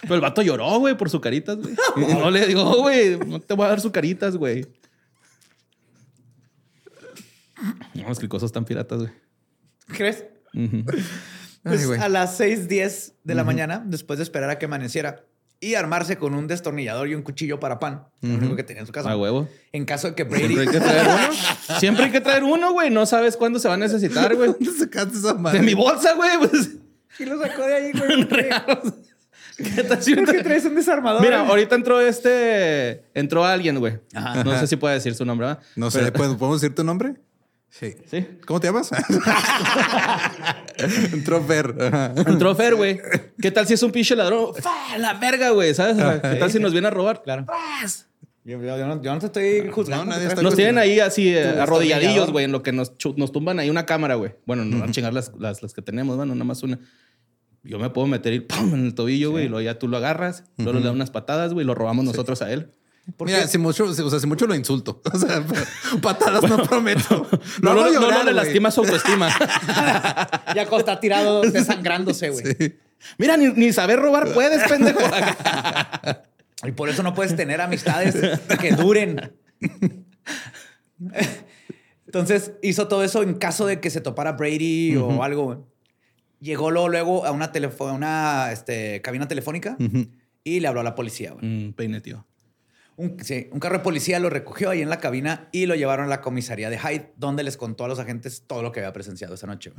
Pero el vato lloró, güey, por sucaritas, güey. No le digo, güey, no te voy a dar sucaritas, güey. No, los cricosos están piratas, güey. ¿Crees? Pues Ay, a las 6:10 de la mañana, después de esperar a que amaneciera y armarse con un destornillador y un cuchillo para pan, lo único que tenía en su casa. A huevo. En caso de que Brady. Siempre hay que traer uno. Siempre hay que traer uno, güey. No sabes cuándo se va a necesitar, güey. ¿Dónde sacaste esa madre? De mi bolsa, güey. Pues, ¿Quién lo sacó de ahí, güey? ¿Qué tal si ¿Por qué ahorita- traes un desarmador? Mira, ahorita entró este. Entró alguien, güey. Ajá. No sé si puede decir su nombre, ¿verdad? No sé, Pero- ¿puedo- ¿podemos decir tu nombre? Sí. Sí. ¿Cómo te llamas? Entró Fer. Ajá. Entró Fer, güey. ¿Qué tal si es un pinche ladrón? ¡Fa! La verga, güey. ¿Sabes? ¿Qué tal si nos viene a robar? Claro. Yo, yo- yo no, yo no te estoy juzgando. No, nadie ¿qué está traes? Nos tienen ahí así eh, arrodilladillos, güey, en lo que nos, tumban ahí una cámara, güey. Bueno, no van a chingar las, las, las que tenemos, bueno, nada más una. Yo me puedo meter y ¡pum! en el tobillo, güey, y luego ya tú lo agarras, luego le das unas patadas, güey, y lo robamos nosotros a él. Mira, si mucho, o sea, si mucho lo insulto. O sea, patadas no prometo. No, no, no, no, llorar, le lastima su autoestima. Ya está tirado desangrándose, güey. Sí. Mira, ni, ni saber robar puedes, pendejo. Y por eso no puedes tener amistades que duren. Entonces hizo todo eso en caso de que se topara Brady o algo. güey. Llegó luego, luego a una, una este, cabina telefónica y le habló a la policía. güey. Mm, peine, tío. Un, sí, un carro de policía lo recogió ahí en la cabina y lo llevaron a la comisaría de Hyde, donde les contó a los agentes todo lo que había presenciado esa noche.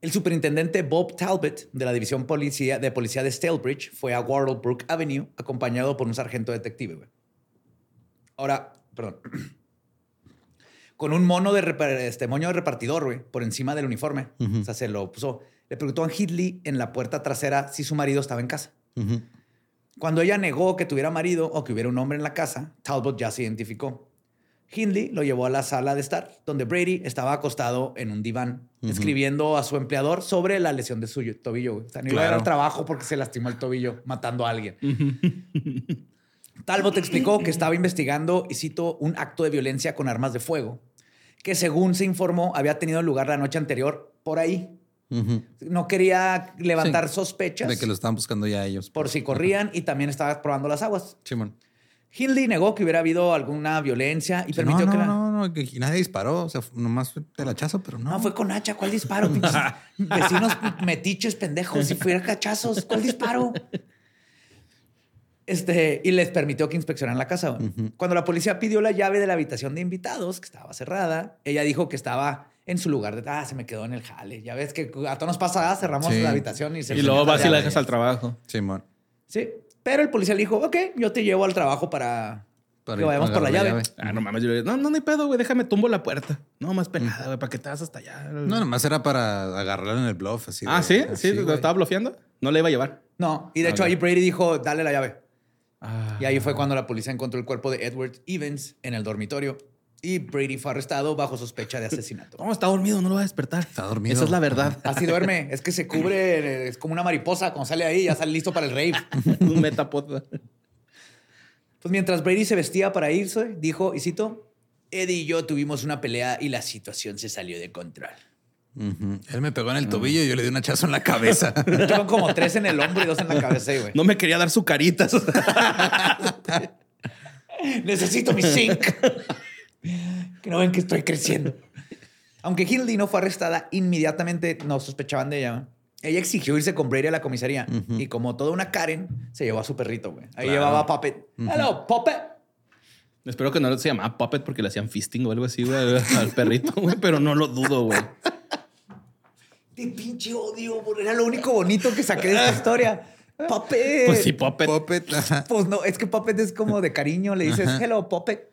El superintendente Bob Talbot de la división policía, de policía de Stalebridge fue a Wardlebrook Avenue acompañado por un sargento detective. Ahora, perdón. Con un mono de, este, moño de repartidor, por encima del uniforme. O sea, se lo puso. Le preguntó a Hitley en la puerta trasera si su marido estaba en casa. Cuando ella negó que tuviera marido o que hubiera un hombre en la casa, Talbot ya se identificó. Hindley lo llevó a la sala de estar, donde Brady estaba acostado en un diván, escribiendo a su empleador sobre la lesión de su tobillo. O sea, no iba a Claro. al trabajo porque se lastimó el tobillo matando a alguien. Talbot explicó que estaba investigando, y cito, un acto de violencia con armas de fuego, que según se informó había tenido lugar la noche anterior por ahí. No quería levantar sospechas De que lo estaban buscando ya ellos. por si corrían y también estaba probando las aguas. Simón. Hindley negó que hubiera habido alguna violencia y Sí, permitió no, que no, la- no, no, que nadie disparó. O sea, nomás fue el hachazo, pero no. No, fue con hacha. ¿Cuál disparo? Vecinos metiches, pendejos. Si fuera cachazos, ¿cuál disparo? Este, y les permitió que inspeccionaran la casa. Cuando la policía pidió la llave de la habitación de invitados, que estaba cerrada, ella dijo que estaba en su lugar de, ah, se me quedó en el jale. Ya ves que a todos nos pasa, ah, cerramos Sí. la habitación y se Y luego vas y la dejas al trabajo. Simón. Sí, pero el policía le dijo, ok, yo te llevo al trabajo para, Para que vayamos por la agarrar llave. Ah, no mames. Yo le digo, no, no, no hay pedo, güey. Déjame tumbo la puerta. No, más pelada, güey. ¿Para qué te vas hasta allá? No, nomás era para agarrarlo en el bluff. Así ah, ¿sí? así, ¿Sí? ¿Lo güey. estaba bloqueando? No le iba a llevar. No, y de hecho ahí Brady dijo, dale la llave. Ah. Y ahí fue cuando la policía encontró el cuerpo de Edward Evans en el dormitorio y Brady fue arrestado bajo sospecha de asesinato. No, está dormido, no lo va a despertar. Está dormido. Esa es la verdad. Así duerme, es que se cubre, es como una mariposa, cuando sale ahí ya sale listo para el rave. Un metapod. Pues mientras Brady se vestía para irse, dijo, y cito, Eddie y yo tuvimos una pelea y la situación se salió de control. Él me pegó en el tobillo y yo le di un hachazo en la cabeza. Fueron como tres en el hombro y dos en la cabeza, güey. No me quería dar su carita. Necesito mi zinc. Que no ven que estoy creciendo. Aunque Hindley no fue arrestada, inmediatamente no sospechaban de ella. Ella exigió irse con Brady a la comisaría y como toda una Karen, se llevó a su perrito, güey. Ahí Claro. llevaba a Puppet. Hello, Puppet. Espero que no se llamaba Puppet porque le hacían fisting o algo así, güey, al perrito, güey. Pero no lo dudo, güey. De pinche odio, porque era lo único bonito que saqué de esta historia. Puppet. Pues sí, Puppet. Puppet, ajá. Pues no, es que Puppet es como de cariño. Le dices, hello, Puppet.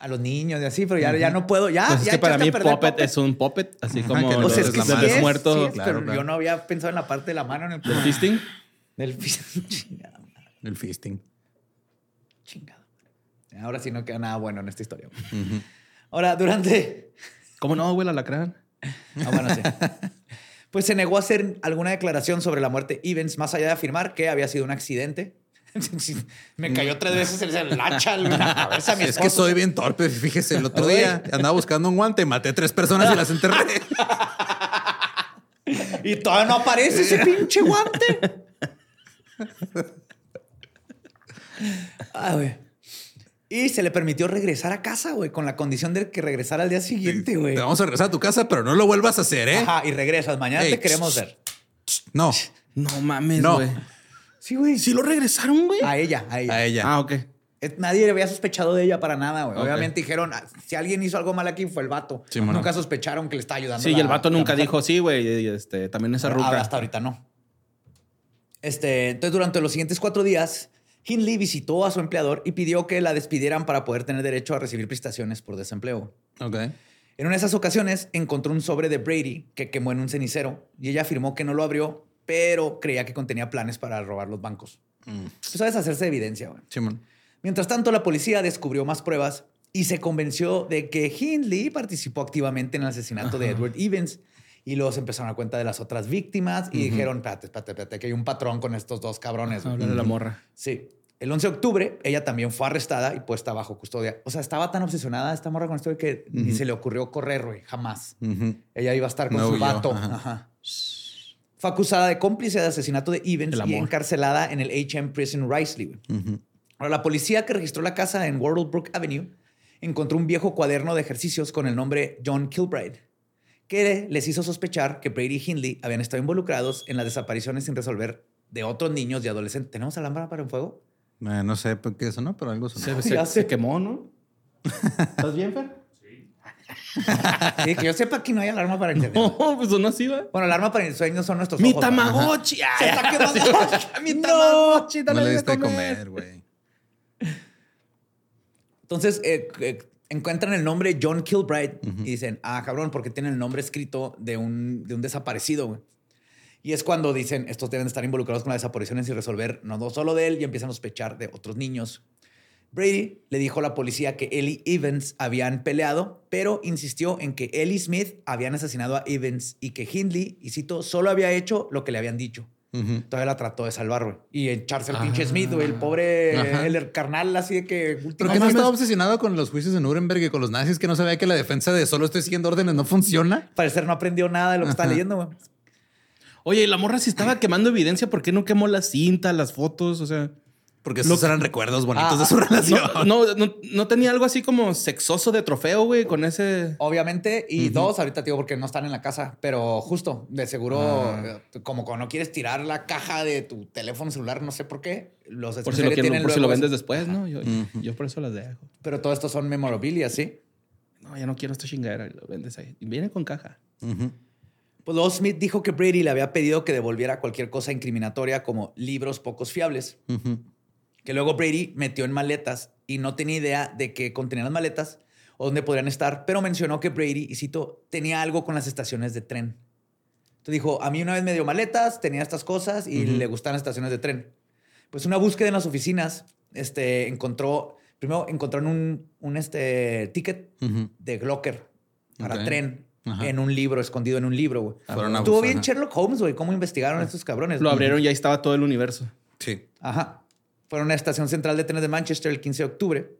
A los niños y así, pero ya, ya no puedo. Ya, Pues es ya que para mí Puppet es un Puppet, así Ajá, como los sea, es es que la sí es, muertos. sí es, claro, pero claro. yo no había pensado en la parte de la mano en el ¿El fisting? Del madre, El fisting. chingada madre. Ahora sí no queda nada bueno en esta historia. Ahora, durante. ¿Cómo no, güey, el alacrán? Ah, bueno, sí. Pues se negó a hacer alguna declaración sobre la muerte de Evans, más allá de afirmar que había sido un accidente. Me cayó tres veces el hacha en la cabeza a mi Es que soy bien torpe. Fíjese, el otro Güey. día andaba buscando un guante, maté tres personas y las enterré. Y todavía no aparece ese pinche guante. Ah, güey. Y se le permitió regresar a casa, güey, con la condición de que regresara al día siguiente, güey. Te vamos a regresar a tu casa, pero no lo vuelvas a hacer, ¿eh? Ajá, y regresas. Mañana Ey, te queremos ver. No, No mames, No. Sí, güey. ¿Sí lo regresaron, güey? A ella, a ella. a ella. Ah, ok. Nadie había sospechado de ella para nada, güey. Obviamente dijeron, "Ah, si alguien hizo algo mal aquí fue el vato. Sí, bueno. Nunca sospecharon que le estaba ayudando. Sí, y el vato nunca mujer. dijo, sí, güey, y, este, también esa Ah, ruca. Hasta ahorita no. Este, entonces, durante los siguientes cuatro días, Hindley visitó a su empleador y pidió que la despidieran para poder tener derecho a recibir prestaciones por desempleo. Ok. En una de esas ocasiones encontró un sobre de Brady que quemó en un cenicero y ella afirmó que no lo abrió, pero creía que contenía planes para robar los bancos. Pues sabes hacerse evidencia, güey. Simón. Mientras tanto, la policía descubrió más pruebas y se convenció de que Hindley participó activamente en el asesinato de Edward Evans. Y luego se empezaron a cuenta de las otras víctimas y dijeron, espérate, espérate, espérate, que hay un patrón con estos dos cabrones. güey". Hablar de la morra. Sí. El 11 de octubre, ella también fue arrestada y puesta bajo custodia. O sea, estaba tan obsesionada esta morra con esto de que ni se le ocurrió correr, güey, jamás. Ella iba a estar con No su vato. ajá. Ajá. Fue acusada de cómplice de asesinato de Evans El y encarcelada en el HM Prison Risley. güey. Ujú. Ahora, la policía que registró la casa en Wardlebrook Avenue encontró un viejo cuaderno de ejercicios con el nombre John Kilbride, que les hizo sospechar que Brady y Hindley habían estado involucrados en las desapariciones sin resolver de otros niños y adolescentes. ¿Tenemos la lámpara para un fuego? Eh, no sé por qué eso, ¿no? Pero algo sonó. Se, se- se quemó, ¿no? ¿Estás bien, Fer? Sí, que yo sepa aquí no hay alarma para incendiar. No, pues no así, va. Bueno, alarma para el sueño son nuestros Mi ojos. Tamagotchi. Se Ay, está quemando. Mi No. Tamagotchi, No dale le diste de comer. güey. Entonces eh, eh, encuentran el nombre John Kilbride y dicen, ah, cabrón, porque tiene el nombre escrito de un, de un desaparecido, güey. Y es cuando dicen, estos deben estar involucrados con las desapariciones y resolver no solo de él y empiezan a sospechar de otros niños. Brady le dijo a la policía que él y Evans habían peleado, pero insistió en que él y Smith habían asesinado a Evans y que Hindley, y cito, solo había hecho lo que le habían dicho. Ujú. Todavía la trató de salvar, güey. Y echarse al Ah. pinche Smith, güey. El pobre, Ajá. el carnal así de que... ¿Pero qué no estaba obsesionado con los juicios de Nuremberg y con los nazis que no sabía que la defensa de solo estoy siguiendo órdenes no funciona? parecer no aprendió nada de lo que está Ajá. leyendo, güey. Oye, y la morra si estaba quemando evidencia, ¿por qué no quemó la cinta, las fotos? O sea, Porque esos eran recuerdos bonitos Ah, de su ah, relación. no, no, no, no tenía algo así como sexoso de trofeo, güey, con ese. Obviamente, y dos, ahorita te digo porque no están en la casa, pero justo, de seguro, Ah. eh, como cuando no quieres tirar la caja de tu teléfono celular, no sé por qué, los Por si lo, quiero- tienen por si lo vendes después, ¿no? Yo, por eso las dejo. Pero todo esto son memorabilia, ¿sí? No, ya no quiero esta chingadera. y Lo vendes ahí. Viene con caja. Pues luego Smith dijo que Brady le había pedido que devolviera cualquier cosa incriminatoria como libros pocos fiables. Que luego Brady metió en maletas y no tenía idea de qué contenían las maletas o dónde podrían estar, pero mencionó que Brady, y cito, tenía algo con las estaciones de tren. Entonces dijo, a mí una vez me dio maletas, tenía estas cosas y le gustan las estaciones de tren. Pues una búsqueda en las oficinas, este, encontró, primero encontraron un, un este, ticket de Glocker para tren Ajá. en un libro, escondido en un libro, güey. Fueron a Estuvo bien. Sherlock Holmes, güey, cómo investigaron estos cabrones. Lo abrieron y ahí estaba todo el universo. Sí. Ajá. Fueron a la estación central de trenes de Manchester el 15 de octubre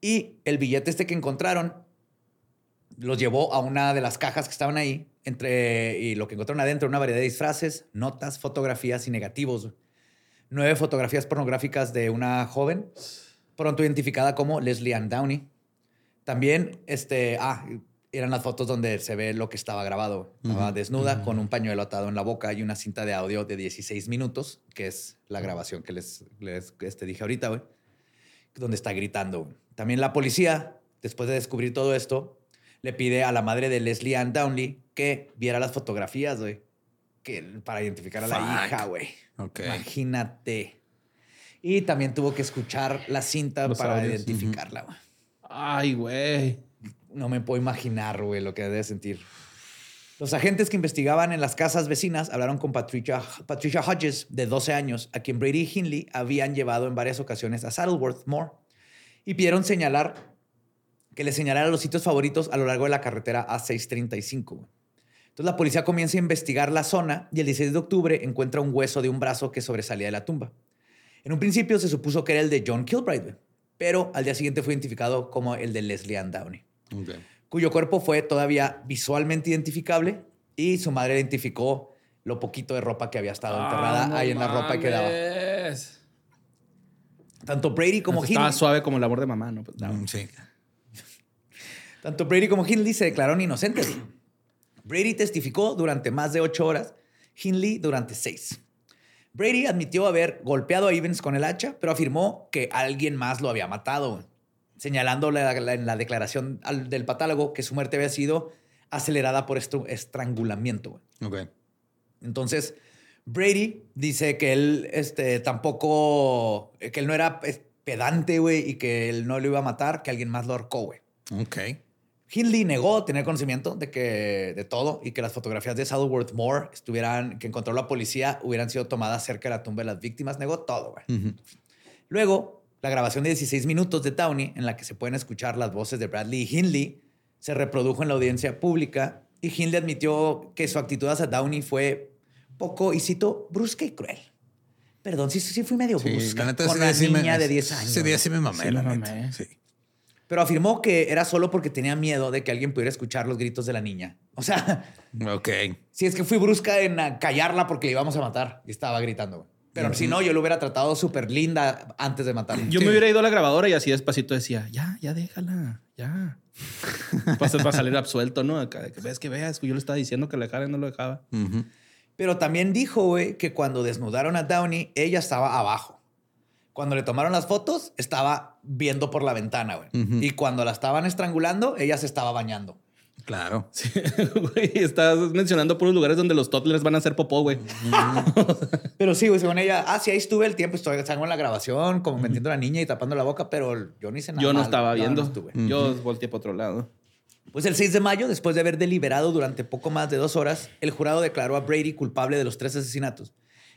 y el billete este que encontraron los llevó a una de las cajas que estaban ahí entre y lo que encontraron adentro una variedad de disfraces, notas, fotografías y negativos. Nueve fotografías pornográficas de una joven pronto identificada como Leslie Ann Downey. También este ah eran las fotos donde se ve lo que estaba grabado. Estaba desnuda con un pañuelo atado en la boca y una cinta de audio de 16 minutos, que es la grabación que les, les este, dije ahorita, güey, donde está gritando. También la policía, después de descubrir todo esto, le pide a la madre de Leslie Ann Downey que viera las fotografías, güey, que, para identificar a la Fuck. hija, güey. Ok. Imagínate. Y también tuvo que escuchar la cinta Los para audios. identificarla, güey. Ay, güey. No me puedo imaginar, güey, lo que debe sentir. Los agentes que investigaban en las casas vecinas hablaron con Patricia, Patricia Hodges, de 12 años, a quien Brady y Hindley habían llevado en varias ocasiones a Saddleworth Moor y pidieron señalar que le señalara los sitios favoritos a lo largo de la carretera A635. güey. Entonces la policía comienza a investigar la zona y el 16 de octubre encuentra un hueso de un brazo que sobresalía de la tumba. En un principio se supuso que era el de John Kilbride, pero al día siguiente fue identificado como el de Leslie Ann Downey Cuyo cuerpo fue todavía visualmente identificable y su madre identificó lo poquito de ropa que había estado enterrada Ah, no ahí en la ropa que daba. mames. Tanto Brady como Estaba Hindley, suave como el amor de mamá, ¿no? Pues, no. Mm, Sí. tanto Brady como Hindley se declararon inocentes. Brady testificó durante más de ocho horas, Hindley durante seis. Brady admitió haber golpeado a Evans con el hacha, pero afirmó que alguien más lo había matado, señalando la- la- en la declaración al- del patálogo que su muerte había sido acelerada por estrangulamiento. Entonces, Brady dice que él este, tampoco, que él no era pedante, güey, y que él no lo iba a matar, que alguien más lo ahorcó, güey. Ok. Hindley negó tener conocimiento de que de todo y que las fotografías de Saddleworth Moore estuvieran, que encontró la policía, hubieran sido tomadas cerca de la tumba de las víctimas. Negó todo, güey. Ujú. Luego, la grabación de 16 minutos de Downey, en la que se pueden escuchar las voces de Bradley y Hindley, se reprodujo en la audiencia pública y Hindley admitió que su actitud hacia Downey fue poco, y cito, brusca y cruel. Perdón, sí, sí fui medio Sí, brusca la neta, con la me- niña de 10 años. Ese día sí me mamé, Sí la me neta. mamé. Sí. Pero afirmó que era solo porque tenía miedo de que alguien pudiera escuchar los gritos de la niña. O sea, Ok. si es que fui brusca en callarla porque le íbamos a matar y estaba gritando. Pero si no, yo lo hubiera tratado súper linda antes de matarlo. Yo me hubiera ido a la grabadora y así despacito decía, ya, ya déjala, ya. para, para salir absuelto, ¿no? Acá, que ves que veas, yo le estaba diciendo que la dejara y no lo dejaba. Pero también dijo, güey, que cuando desnudaron a Downey, ella estaba abajo. Cuando le tomaron las fotos, estaba viendo por la ventana, güey. Y cuando la estaban estrangulando, ella se estaba bañando. Claro. Güey, estás mencionando por los lugares donde los toddlers van a hacer popó, güey. Pero sí, güey, según ella, ah, sí, ahí estuve el tiempo, estoy salgo en la grabación, como metiendo a la niña y tapando la boca, pero yo no hice nada. Yo no mal, estaba viendo. estuve. Yo volteé para otro lado. Pues el 6 de mayo, después de haber deliberado durante poco más de dos horas, el jurado declaró a Brady culpable de los tres asesinatos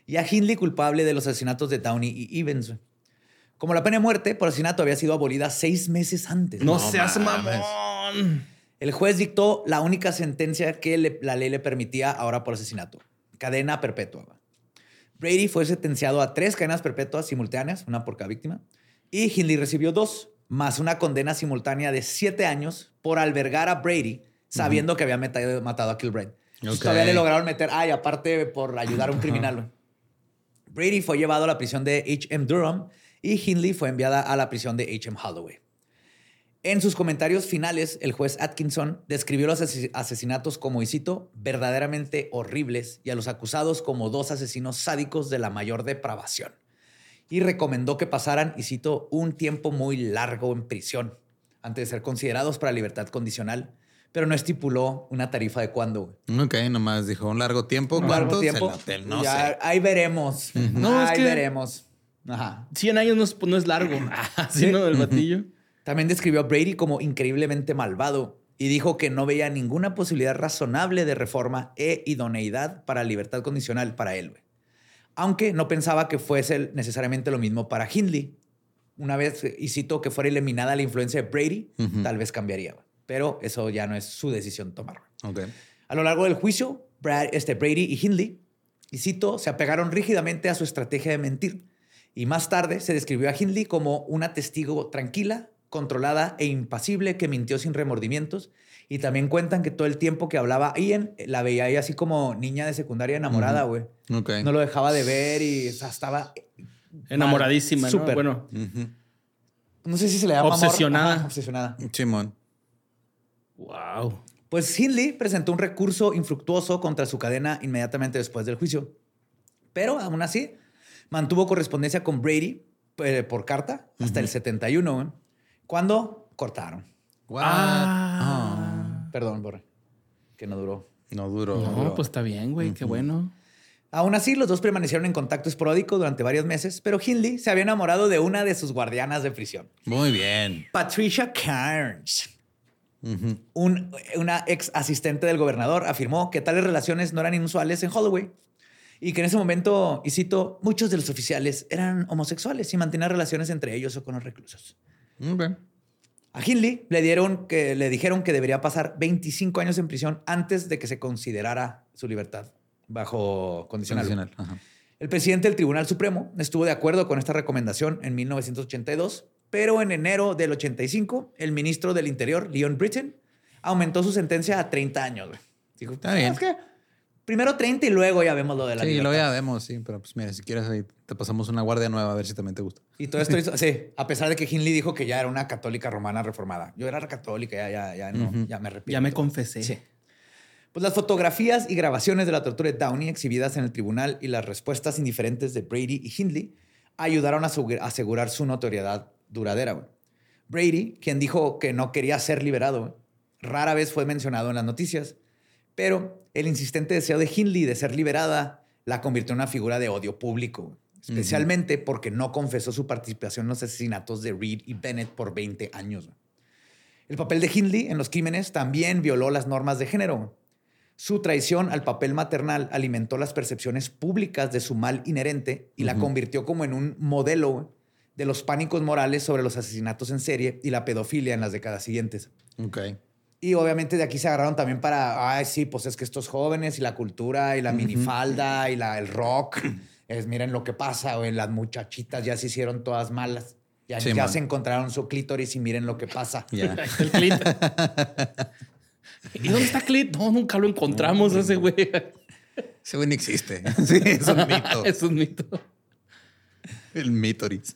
y a Hindley culpable de los asesinatos de Downey y Evans. Como la pena de muerte por asesinato había sido abolida seis meses antes. No, seas mamón. El juez dictó la única sentencia que le- la ley le permitía ahora por asesinato. Cadena perpetua. Brady fue sentenciado a tres cadenas perpetuas simultáneas, una por cada víctima, y Hindley recibió dos, más una condena simultánea de siete años por albergar a Brady, sabiendo que había matado a Kilbrain. Entonces, Ok. Todavía le lograron meter, ay, aparte por ayudar a un criminal. Brady fue llevado a la prisión de H.M. Durham y Hindley fue enviada a la prisión de H.M. Holloway. En sus comentarios finales, el juez Atkinson describió los ases- asesinatos como, y cito, verdaderamente horribles y a los acusados como dos asesinos sádicos de la mayor depravación. Y recomendó que pasaran, y cito, un tiempo muy largo en prisión antes de ser considerados para libertad condicional, pero no estipuló una tarifa de cuándo. Ok, nomás dijo un largo tiempo. Un ¿Cuánto? largo tiempo. El hotel, no Ya, sé. Ahí veremos. No, es ahí que- veremos. Ajá. 100 años no es, no es largo. Así, ¿no? El batillo. También describió a Brady como increíblemente malvado y dijo que no veía ninguna posibilidad razonable de reforma e idoneidad para libertad condicional para él. Aunque no pensaba que fuese necesariamente lo mismo para Hindley. Una vez, y cito, que fuera eliminada la influencia de Brady, tal vez cambiaría. Pero eso ya no es su decisión tomar. A lo largo del juicio, Brad- este, Brady y Hindley, y cito, se apegaron rígidamente a su estrategia de mentir. Y más tarde se describió a Hindley como una testigo tranquila, controlada e impasible que mintió sin remordimientos. Y también cuentan que todo el tiempo que hablaba Ian, la veía ahí así como niña de secundaria enamorada, güey. Ok. No lo dejaba de ver y o sea, estaba... Enamoradísima, ¿no? Súper. Bueno. No sé si se le llama amor. Obsesionada. Ajá, obsesionada. Simón. wow. Pues Hindley presentó un recurso infructuoso contra su cadena inmediatamente después del juicio. Pero aún así, mantuvo correspondencia con Brady eh, por carta hasta el 71, güey, cuando cortaron. What? Ah. Perdón, Borre, que no duró. No duró. No, duró. pues está bien, güey. Qué bueno. Aún así, los dos permanecieron en contacto esporádico durante varios meses, pero Hindley se había enamorado de una de sus guardianas de prisión, Muy bien. Patricia. Un- una ex asistente del gobernador afirmó que tales relaciones no eran inusuales en Holloway y que en ese momento, y cito, muchos de los oficiales eran homosexuales y mantenían relaciones entre ellos o con los reclusos. A Hindley le, dieron que, le dijeron que debería pasar 25 años en prisión antes de que se considerara su libertad bajo condicional. Condicional. Ajá. El presidente del Tribunal Supremo estuvo de acuerdo con esta recomendación en 1982, pero en enero del 85, el ministro del Interior, Leon Britton, aumentó su sentencia a 30 años. güey. Dijo, Está bien. "Es que primero 30 y luego ya vemos lo de la Sí, lo libertad". ya vemos, sí. Pero pues mira, si quieres ahí te pasamos una guardia nueva a ver si también te gusta. Y todo esto hizo, sí, a pesar de que Hindley dijo que ya era una católica romana reformada. Yo era católica, ya, ya, ya, no, ya me arrepiento. Ya me confesé. Sí. Pues las fotografías y grabaciones de la tortura de Downey exhibidas en el tribunal y las respuestas indiferentes de Brady y Hindley ayudaron a asegu- a asegurar su notoriedad duradera. Brady, quien dijo que no quería ser liberado, rara vez fue mencionado en las noticias, pero el insistente deseo de Hindley de ser liberada la convirtió en una figura de odio público, especialmente porque no confesó su participación en los asesinatos de Reed y Bennett por 20 años. El papel de Hindley en los crímenes también violó las normas de género. Su traición al papel maternal alimentó las percepciones públicas de su mal inherente y la convirtió como en un modelo de los pánicos morales sobre los asesinatos en serie y la pedofilia en las décadas siguientes. Ok. Y obviamente de aquí se agarraron también para, ay, sí, pues es que estos jóvenes y la cultura y la minifalda y la, el rock, es, miren lo que pasa, güey, las muchachitas ya se hicieron todas malas. Ya, Sí, ya se encontraron su clítoris y miren lo que pasa. El clit. ¿Y dónde está Clit? No, nunca lo encontramos ese güey. Ese güey no existe. Sí, es un mito. es un mito. El mítoris.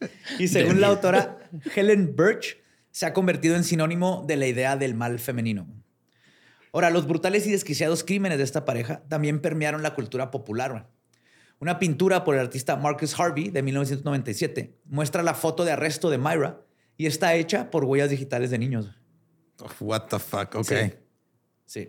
Y según la autora Helen Birch, se ha convertido en sinónimo de la idea del mal femenino. Ahora, los brutales y desquiciados crímenes de esta pareja también permearon la cultura popular. Una pintura por el artista Marcus Harvey de 1997 muestra la foto de arresto de Myra y está hecha por huellas digitales de niños. Oh, what the fuck, ok. Sí.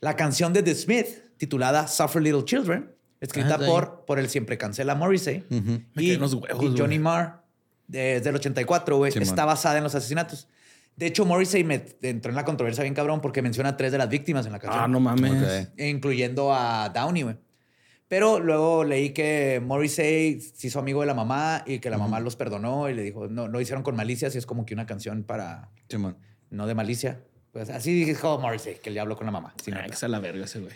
La canción de The Smith, titulada Suffer Little Children, escrita Ah, por, por el siempre cancela Morrissey Ujú. Me y, huevos, y. Johnny Marr, desde el 84, güey, Simón. está basada en los asesinatos. De hecho, Morrissey me entró en la controversia bien cabrón porque menciona a tres de las víctimas en la canción. Ah, no mames. Ok. Incluyendo a Downey, güey. Pero luego leí que Morrissey se hizo amigo de la mamá y que la mamá los perdonó y le dijo, no, lo hicieron con malicia, si es como que una canción para, Simón. no de malicia. Pues así dijo Morrissey, que el diablo con la mamá. sin Ah, que la verga ese güey.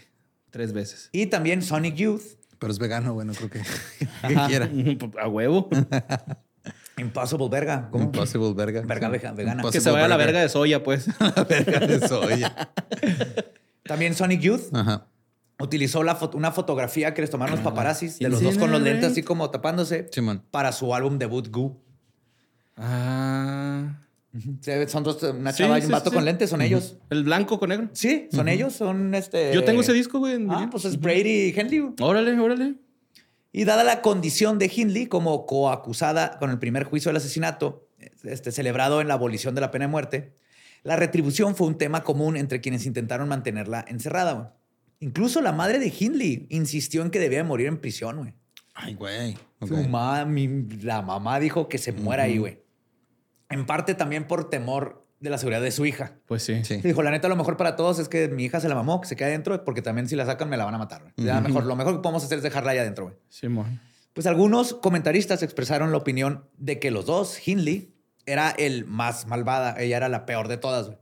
Tres veces. Y también Sonic Youth, Pero es vegano, bueno, creo que, que quiera. A huevo. Impossible Verga. ¿Cómo? Impossible verga. Verga Sí. vega- vegana. que Impossible se vaya a la verga de soya, pues. La verga de soya. También Sonic Youth Ajá. utilizó la fo- una fotografía que les tomaron los paparazzis de los dos con los lentes así como tapándose Simón. para su álbum debut Goo. Ah. Son dos, una Sí, chava y sí, un vato sí, con lentes, son ellos. El blanco con negro. Sí, son ellos, son este. Yo tengo ese disco, güey. en Ah, pues es Brady y Henley. güey. Órale, órale. Y dada la condición de Hindley como coacusada con el primer juicio del asesinato, este, celebrado en la abolición de la pena de muerte, la retribución fue un tema común entre quienes intentaron mantenerla encerrada. güey. Incluso la madre de Hindley insistió en que debía morir en prisión, güey. Ay, güey. Su mamá, mi- la mamá dijo que se muera ahí, güey. En parte también por temor de la seguridad de su hija. Pues sí. Sí. Dijo, la neta, lo mejor para todos es que mi hija se la mamó, que se quede adentro, porque también si la sacan me la van a matar. Ya mejor, lo mejor que podemos hacer es dejarla ahí adentro, güey. Simón. Pues algunos comentaristas expresaron la opinión de que los dos, Hindley, era el más malvada, ella era la peor de todas.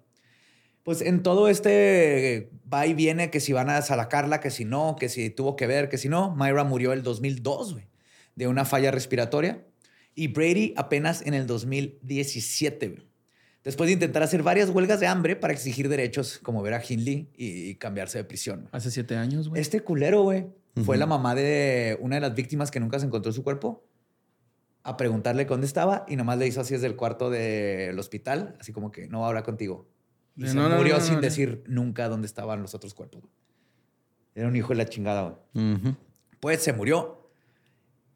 Pues en todo este eh, va y viene, que si van a salacarla, que si no, que si tuvo que ver, que si no, Myra murió el 2002, güey, de una falla respiratoria. Y Brady apenas en el 2017, güey. Después de intentar hacer varias huelgas de hambre para exigir derechos, como ver a Hindley y, cambiarse de prisión. Hace siete años, güey. Este culero, güey, fue la mamá de una de las víctimas que nunca se encontró su cuerpo a preguntarle dónde estaba y nomás le hizo así desde el cuarto del hospital, así como que no va a hablar contigo. Y se "No, no, murió no, no, sin no". decir nunca dónde estaban los otros cuerpos. Era un hijo de la chingada, güey. Pues se murió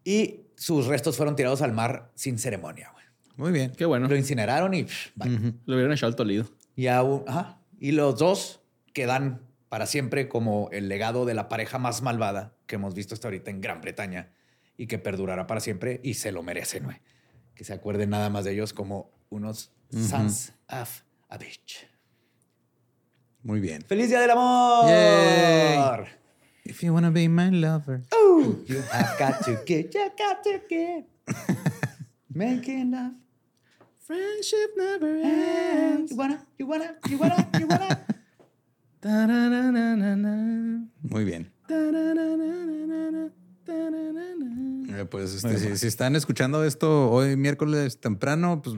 y sus restos fueron tirados al mar sin ceremonia, güey. Muy bien. Qué bueno. Lo incineraron y pff, bye. Ujú. Lo hubieran echado al tolido. Y, aún- ajá. y los dos quedan para siempre como el legado de la pareja más malvada que hemos visto hasta ahorita en Gran Bretaña y que perdurará para siempre y se lo merecen, güey. Que se acuerden nada más de ellos como unos sons of a bitch. Muy bien. ¡Feliz Día del Amor! Yay. If you wanna be my lover. You have got to get, you got to get. Making love. Friendship never ends. You wanna, you wanna, you wanna, you wanna. Muy bien. Eh, Pues este, si, si están escuchando esto hoy miércoles temprano, pues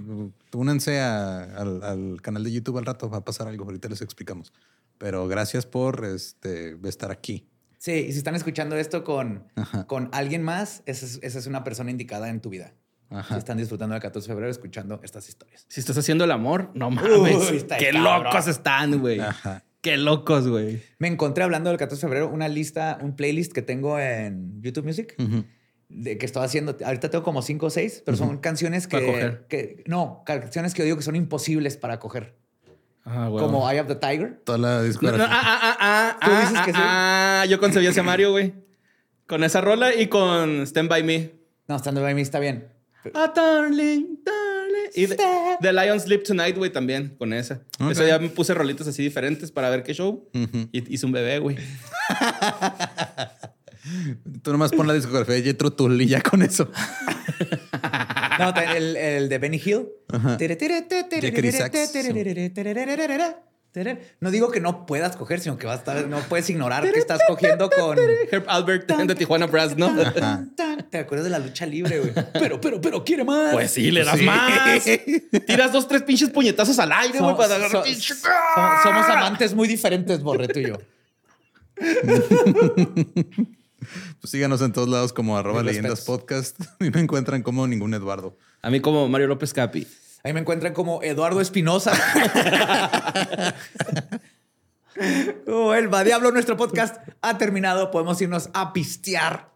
únanse a- al, al canal de YouTube al rato, va a pasar algo, ahorita les explicamos. Pero gracias por este, estar aquí. Sí, y si están escuchando esto con, Ajá. con alguien más, esa es, esa es una persona indicada en tu vida. Ajá. Si están disfrutando del 14 de febrero escuchando estas historias. Si estás haciendo el amor, no mames. Uy, está Qué cabrón. locos están, güey. Qué locos, güey. Me encontré hablando del 14 de febrero una lista, un playlist que tengo en YouTube Music. De que estoy haciendo, ahorita tengo como cinco o seis, pero son canciones Para que, coger. que- no, canciones que yo digo que son imposibles para coger, Ah, como Eye of the Tiger. Toda la No, discografía. no, ah, ah, ah, Tú ah, dices ah, que sí. ah, yo concebí ese Mario, güey. Con esa rola y con Stand By Me. No, Stand By Me está bien. Ah, darling, darling. Y The Lion Sleep Tonight, güey, también con esa. Ese día me puse rolitas así diferentes para ver qué show. Y hice un bebé, güey. Tú nomás pon la discografía de Jethro Tull y ya con eso. No, el, el de Benny Hill. No digo que no puedas coger, sino que vas a estar, no puedes ignorar que estás cogiendo con. Herb Albert de Tijuana Brass, ¿no? ¿Te acuerdas de la lucha libre, güey? Pero, pero, pero, quiere más. Pues sí, le das Sí. más. Tiras dos, tres pinches puñetazos al aire, güey, So- para agarrar so- pinche- so- somos amantes muy diferentes, Borre, tú y yo. Pues síganos en todos lados como arroba leyendas podcast y me encuentran como ningún Eduardo. A mí como Mario López Capi. Ahí me encuentran como Eduardo Espinosa. oh, el va diablo, nuestro podcast ha terminado. Podemos irnos a pistear.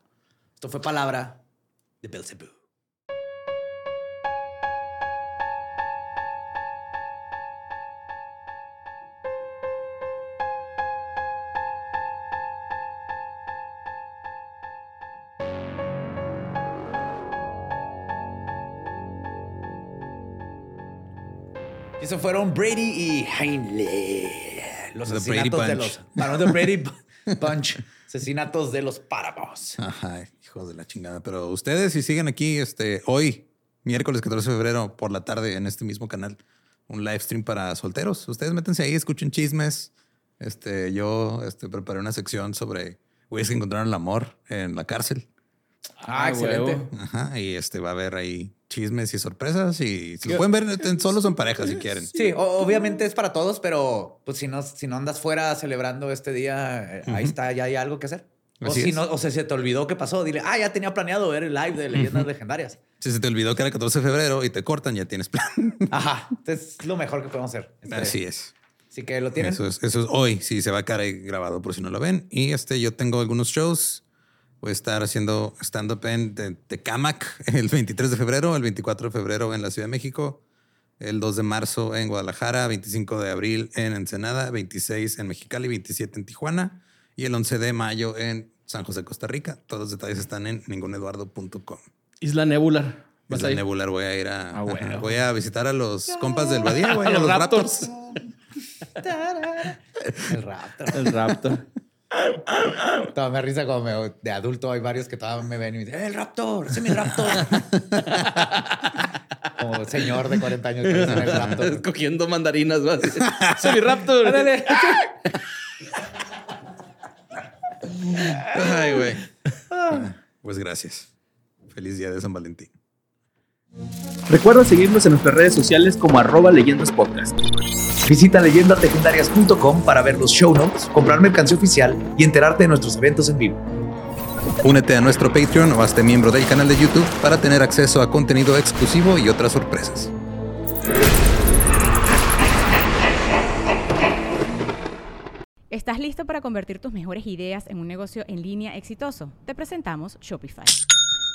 Esto fue palabra de Belzebú. Eso fueron Brady y Heinley. Los The asesinatos de los. De Brady Punch. Asesinatos de los páramos. Ajá, hijos de la chingada. Pero ustedes, si siguen aquí, este, hoy, miércoles 14 de febrero, por la tarde, en este mismo canal, un live stream para solteros. Ustedes métanse ahí, escuchen chismes. Este, yo este, preparé una sección sobre güeyes que encontraron el amor en la cárcel. Ah, excelente. huevo. Ajá, y este va a haber ahí chismes y sorpresas. Y si lo pueden ver en- solos o en pareja si quieren. Sí, obviamente es para todos, pero pues si no, si no andas fuera celebrando este día, eh, ahí está, ya hay algo que hacer. O Así si es. no, o sea, se te olvidó qué pasó, dile, ah, ya tenía planeado ver el live de leyendas legendarias. Si se te olvidó que era 14 de febrero y te cortan, ya tienes plan. Ajá, entonces es lo mejor que podemos hacer. Este, Así es. Así que lo tienen. Eso es, eso es hoy, sí, se va a quedar ahí grabado por si no lo ven. Y este, yo tengo algunos shows. Voy a estar haciendo stand-up en Te- Tecamac el 23 de febrero, el 24 de febrero en la Ciudad de México, el 2 de marzo en Guadalajara, 25 de abril en Ensenada, 26 en Mexicali, 27 en Tijuana y el 11 de mayo en San José, Costa Rica. Todos los detalles están en ninguneduardo.com. Isla Nebular. ¿Vas la a ir? Nebular voy a ir a, Ah, bueno. voy a visitar a los compas del Badía, güey, a Los los Raptors. Raptors. El raptor. El Raptor. Todavía me risa como me- de adulto hay varios que todavía me ven y me dicen, "Eh, el raptor, ese es mi raptor. como señor de 40 años que dice, el raptor. Cogiendo mandarinas, vas. Soy mi Raptor. Ándale. Ay, güey. Pues gracias. Feliz día de San Valentín. Recuerda seguirnos en nuestras redes sociales como arroba leyendas podcast. Visita leyendaslegendarias.com para ver los show notes, comprar mercancía oficial y enterarte de nuestros eventos en vivo. Únete a nuestro Patreon o hazte miembro del canal de YouTube para tener acceso a contenido exclusivo y otras sorpresas. ¿Estás listo para convertir tus mejores ideas en un negocio en línea exitoso? Te presentamos Shopify.